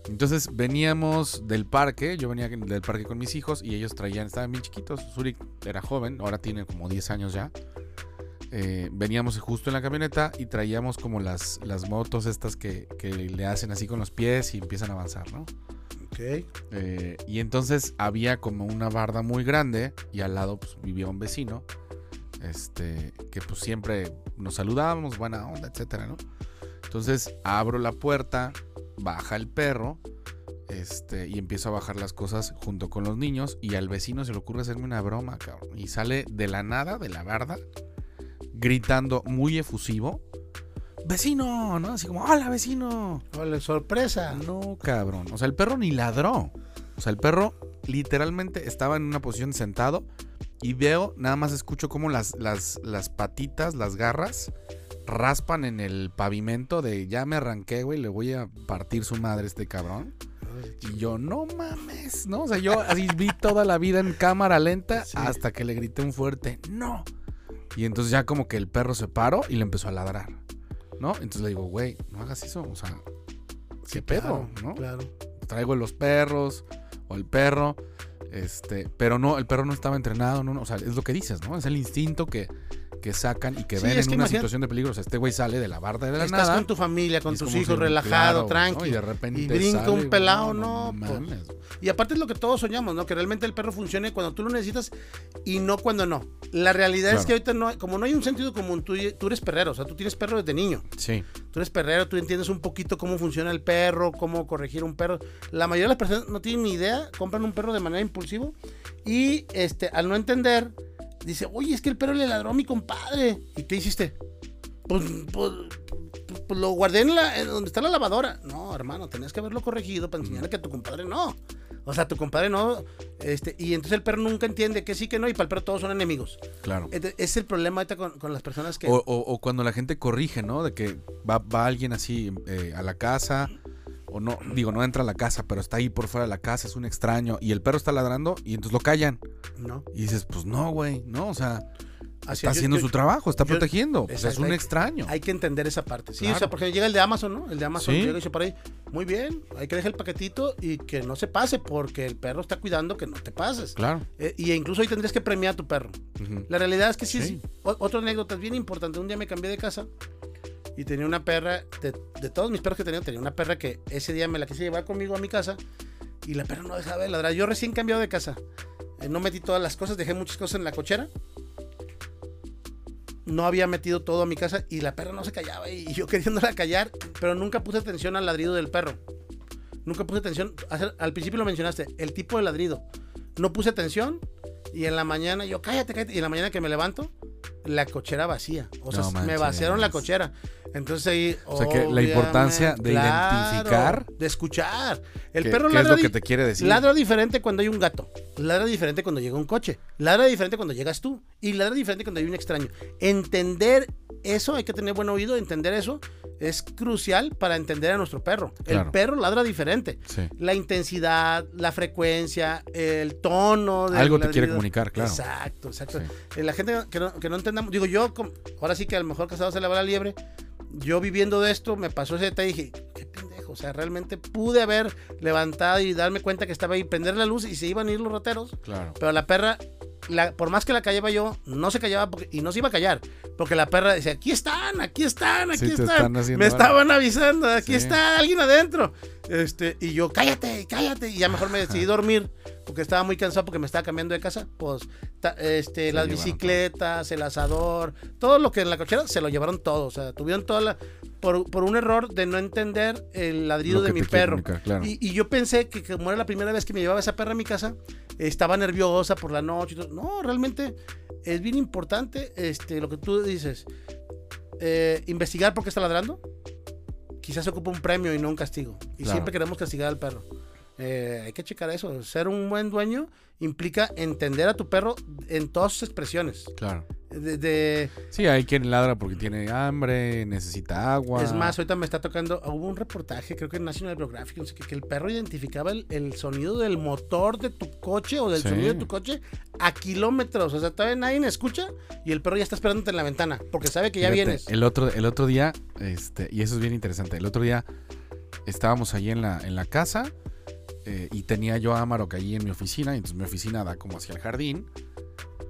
Entonces veníamos del parque, yo venía del parque con mis hijos y ellos traían, estaban bien chiquitos. Zurich era joven, ahora tiene como 10 años ya. Eh, veníamos justo en la camioneta y traíamos como las, las motos estas que, que le hacen así con los pies y empiezan a avanzar, ¿no? Ok. Eh, y entonces había como una barda muy grande y al lado pues, vivía un vecino. Este, que pues siempre nos saludábamos, buena onda, etcétera, ¿no? Entonces abro la puerta, baja el perro, este, y empiezo a bajar las cosas junto con los niños. Y al vecino se le ocurre hacerme una broma, cabrón. Y sale de la nada, de la barda, gritando muy efusivo. Vecino, ¿no? Así como, hola vecino. Ole, sorpresa. No, cabrón. O sea, el perro ni ladró. O sea, el perro literalmente estaba en una posición sentado y veo, nada más escucho como las, las, las patitas, las garras, raspan en el pavimento de ya me arranqué, güey, le voy a partir su madre a este cabrón. Y yo, no mames, ¿no? O sea, yo así vi toda la vida en cámara lenta Sí. hasta que le grité un fuerte, no. Y entonces ya como que el perro se paró y le empezó a ladrar. ¿no? Entonces le digo, güey, no hagas eso, o sea, Sí, ¿qué pedo? ¿no? Claro. Traigo los perros o el perro, este, pero no, el perro no estaba entrenado, no, no, o sea, es lo que dices, ¿no? Es el instinto que, que sacan y que Sí, ven es en que una situación de peligro. O sea, este güey sale de la barda de la Estás nada. con tu familia, con es tus hijos, relajado, claro, tranqui. ¿no? Y de repente y brinca sale, un pelado, no, no pues. mames. Y aparte es lo que todos soñamos, ¿no? Que realmente el perro funcione cuando tú lo necesitas y no cuando no. La realidad es Claro. que ahorita no, hay- como no hay un sentido común, tú, tú eres perrero, o sea, tú tienes perro desde niño. Sí, Tú eres perrero, tú entiendes un poquito cómo funciona el perro, cómo corregir un perro. La mayoría de las personas no tienen ni idea, compran un perro de manera impulsiva y este, al no entender, dice, oye, es que el perro le ladró a mi compadre. ¿Y qué hiciste? Pues, pues, pues, lo guardé en, la, en donde está la lavadora. No, hermano, tenías que haberlo corregido para enseñarle que a tu compadre no. O sea, tu compadre no. Este, y entonces el perro nunca entiende que sí, que no, y para el perro todos son enemigos. claro. Es el problema ahorita con, con las personas que... O, o- o cuando la gente corrige, ¿no? De que va, va alguien así eh, a la casa, o no, digo, no entra a la casa, pero está ahí por fuera de la casa, es un extraño, y el perro está ladrando, y entonces lo callan. no. Y dices, pues no, güey, no, o sea, Así está es, haciendo yo- su trabajo, está yo- protegiendo, o sea, es un hay- extraño. Hay que entender esa parte. Sí, o sea, porque llega el de Amazon, ¿no? El de Amazon Sí. llega y dice por ahí, muy bien, hay que dejar el paquetito y que no se pase porque el perro está cuidando que no te pases. Claro. Eh, y incluso ahí tendrías que premiar a tu perro. La realidad es que sí, Sí. es o- otra anécdota es bien importante. Un día me cambié de casa y tenía una perra, de, de todos mis perros que tenía, tenía una perra que ese día me la quise llevar conmigo a mi casa y la perra no dejaba de ladrar. Yo recién cambiado de casa, eh, no metí todas las cosas, dejé muchas cosas en la cochera. No había metido todo a mi casa y la perra no se callaba y yo queriéndola callar, pero nunca puse atención al ladrido del perro. Nunca puse atención. Al principio lo mencionaste, el tipo de ladrido. No puse atención y en la mañana yo, cállate, cállate. Y en la mañana que me levanto, la cochera vacía. O sea, No me manches. vaciaron la cochera. Entonces ahí. O sea, que la importancia de identificar De escuchar. El ¿Qué, perro qué es ladra, lo di- que te quiere decir? ladra diferente cuando hay un gato. Ladra diferente cuando llega un coche. Ladra diferente cuando llegas tú. Y ladra diferente cuando hay un extraño. Entender eso, hay que tener buen oído. Entender eso es crucial para entender a nuestro perro. El perro ladra diferente Sí. la intensidad, la frecuencia, el tono. del Algo te quiere comunicar, claro. Exacto, exacto. Sí. Eh, La gente que no, que no entendamos, digo yo, ahora sí que a lo mejor casado se le va la liebre. Yo viviendo de esto, me pasó ese detalle y dije, qué pendejo. O sea, realmente pude haber levantado y darme cuenta que estaba ahí, prender la luz y se iban a ir los rateros. Claro. Pero la perra, la- por más que la callaba yo, no se callaba porque- y no se iba a callar. Porque la perra decía, aquí están, aquí están, aquí Sí, están. Me estaban avisando, aquí Sí. está alguien adentro. Este, y yo, cállate, cállate. Y ya mejor me decidí dormir porque estaba muy cansado porque me estaba cambiando de casa. Pues, ta- este, las bicicletas, el asador, todo lo que en la cochera se lo llevaron todo. O sea, tuvieron toda la. Por, por un error de no entender el ladrido de mi perro. claro. Y, y yo pensé que como era la primera vez que me llevaba esa perra a mi casa, estaba nerviosa por la noche. y todo. No, realmente es bien importante este, lo que tú dices. Eh, investigar por qué está ladrando. Quizás se ocupa un premio y no un castigo. Y Claro. siempre queremos castigar al perro. Eh, hay que checar eso. Ser un buen dueño implica entender a tu perro en todas sus expresiones. Claro. De, de- Sí, hay quien ladra porque tiene hambre, necesita agua. Es más, ahorita me está tocando. Hubo un reportaje, creo que en National Geographic, no sé que el perro identificaba el, el sonido del motor de tu coche o del Sí. sonido de tu coche a kilómetros. O sea, todavía nadie escucha y el perro ya está esperándote en la ventana porque sabe que ya Fíjate, vienes. El otro, el otro día, este, y eso es bien interesante. El otro día estábamos allí en la, en la casa eh, y tenía yo a Amarok allí en mi oficina. Y entonces mi oficina da como hacia el jardín.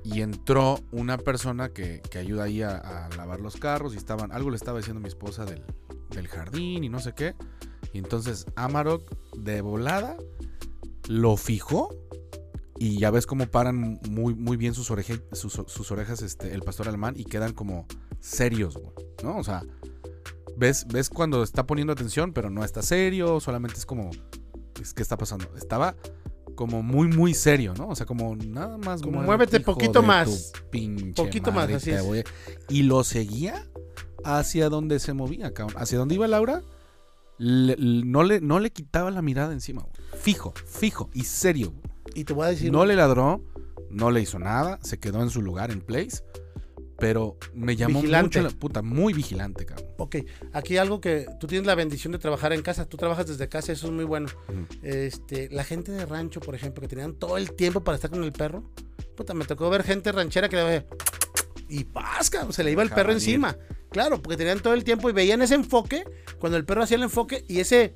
Y entró una persona que, que ayuda ahí a, lavar los carros. Y estaban, algo le estaba diciendo mi esposa del, del jardín y no sé qué. Y entonces Amarok de volada lo fijó. Y ya ves cómo paran muy, muy bien sus, oreje- sus, orejas este, el pastor alemán y quedan como serios, ¿no? O sea, ves, ves cuando está poniendo atención, pero no está serio, solamente es como, es, ¿qué está pasando? Estaba como muy, muy serio, ¿no? O sea, como nada más. Como muévete, poquito más. pinche Poquito más, así es. voy Y lo seguía hacia donde se movía, cabrón. Hacia donde iba Laura, le- no, le, no le quitaba la mirada encima, güey. Fijo, fijo y serio. Y te voy a decir. No le ladró, no le hizo nada, se quedó en su lugar en place, pero me llamó Vigilante. mucho la puta, muy vigilante, cabrón. Ok, aquí algo que tú tienes la bendición de trabajar en casa, tú trabajas desde casa, eso es muy bueno. Este, la gente de rancho, por ejemplo, que tenían todo el tiempo para estar con el perro. Puta, me tocó ver gente ranchera que le y pasca, se le iba el perro encima. Claro, porque tenían todo el tiempo y veían ese enfoque, cuando el perro hacía el enfoque y ese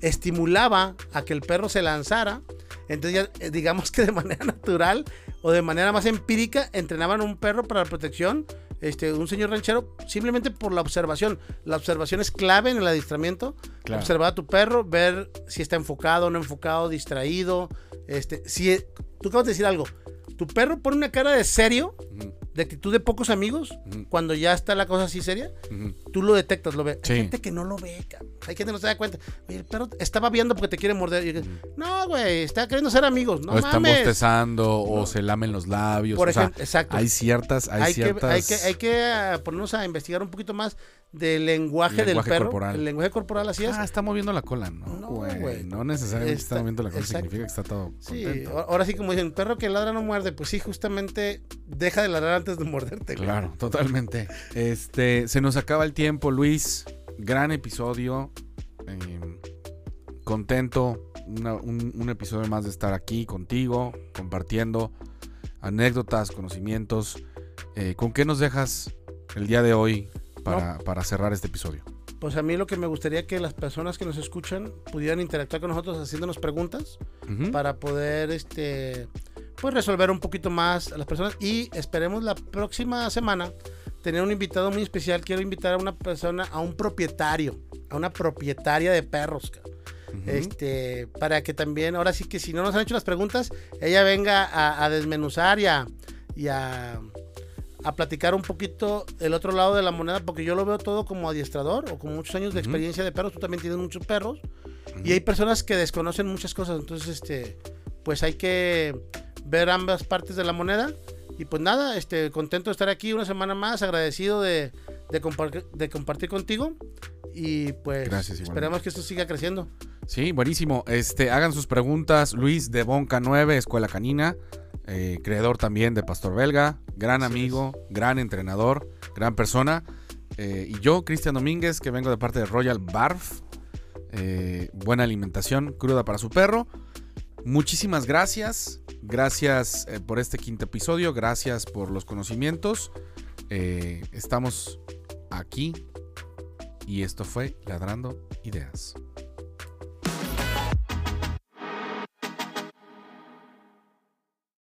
estimulaba a que el perro se lanzara. Entonces ya, eh, digamos que de manera natural o de manera más empírica entrenaban un perro para la protección, este, un señor ranchero, simplemente por la observación. La observación es clave en el adiestramiento. Claro. Observar a tu perro, ver si está enfocado no enfocado, distraído. Este, si tú acabas de decir algo, tu perro pone una cara de serio, de actitud de pocos amigos, cuando ya está la cosa así seria, tú lo detectas, lo ves. Sí. Hay gente que no lo ve, cabrón. Hay gente que no se da cuenta. Oye, el perro estaba viendo porque te quiere morder. Y no, güey, está queriendo ser amigos. No o están mames. bostezando o se lamen los labios. Por o sea, ejemplo, exacto. hay ciertas, hay, hay, que, ciertas. hay, que, hay que ah, ponernos a investigar un poquito más del lenguaje, del perro. corporal. El lenguaje corporal, así es. Ah, está moviendo la cola, ¿no? No, güey. No necesariamente está, Está- moviendo la cola, exacto. significa que está todo sí, contento. ahora sí como dicen, perro que ladra no muerde. Pues sí, justamente deja de ladrar antes de morderte. güey. Claro, totalmente. Este, se nos acaba el tiempo, Luis. Gran episodio. Eh, contento. una- un, un episodio más de estar aquí contigo, compartiendo anécdotas, conocimientos. Eh, ¿Con qué nos dejas el día de hoy para, para cerrar este episodio? Pues a mí lo que me gustaría que las personas que nos escuchan pudieran interactuar con nosotros haciéndonos preguntas. Para poder este pues resolver un poquito más a las personas y esperemos la próxima semana tener un invitado muy especial. Quiero invitar a una persona, a un propietario, a una propietaria de perros, este, para que también, ahora sí que si no nos han hecho las preguntas, ella venga a, a desmenuzar y a, y a, a platicar un poquito el otro lado de la moneda, porque yo lo veo todo como adiestrador o con muchos años de experiencia de perros. Tú también tienes muchos perros. Y hay personas que desconocen muchas cosas, entonces este pues hay que ver ambas partes de la moneda y pues nada, este contento de estar aquí una semana más, agradecido de, de, compar- de compartir contigo y pues Gracias, esperemos que esto siga creciendo. Sí, buenísimo. Este, hagan sus preguntas. Luis de Bonca 9, Escuela Canina, eh, creador también de Pastor Belga, gran Así amigo, gran entrenador, gran persona. Eh, y yo, Cristian Domínguez, que vengo de parte de Royal Barf. Eh, buena alimentación cruda para su perro. Muchísimas gracias. Gracias eh, por este quinto episodio. Gracias por los conocimientos. Eh, estamos aquí. Y esto fue Ladrando Ideas.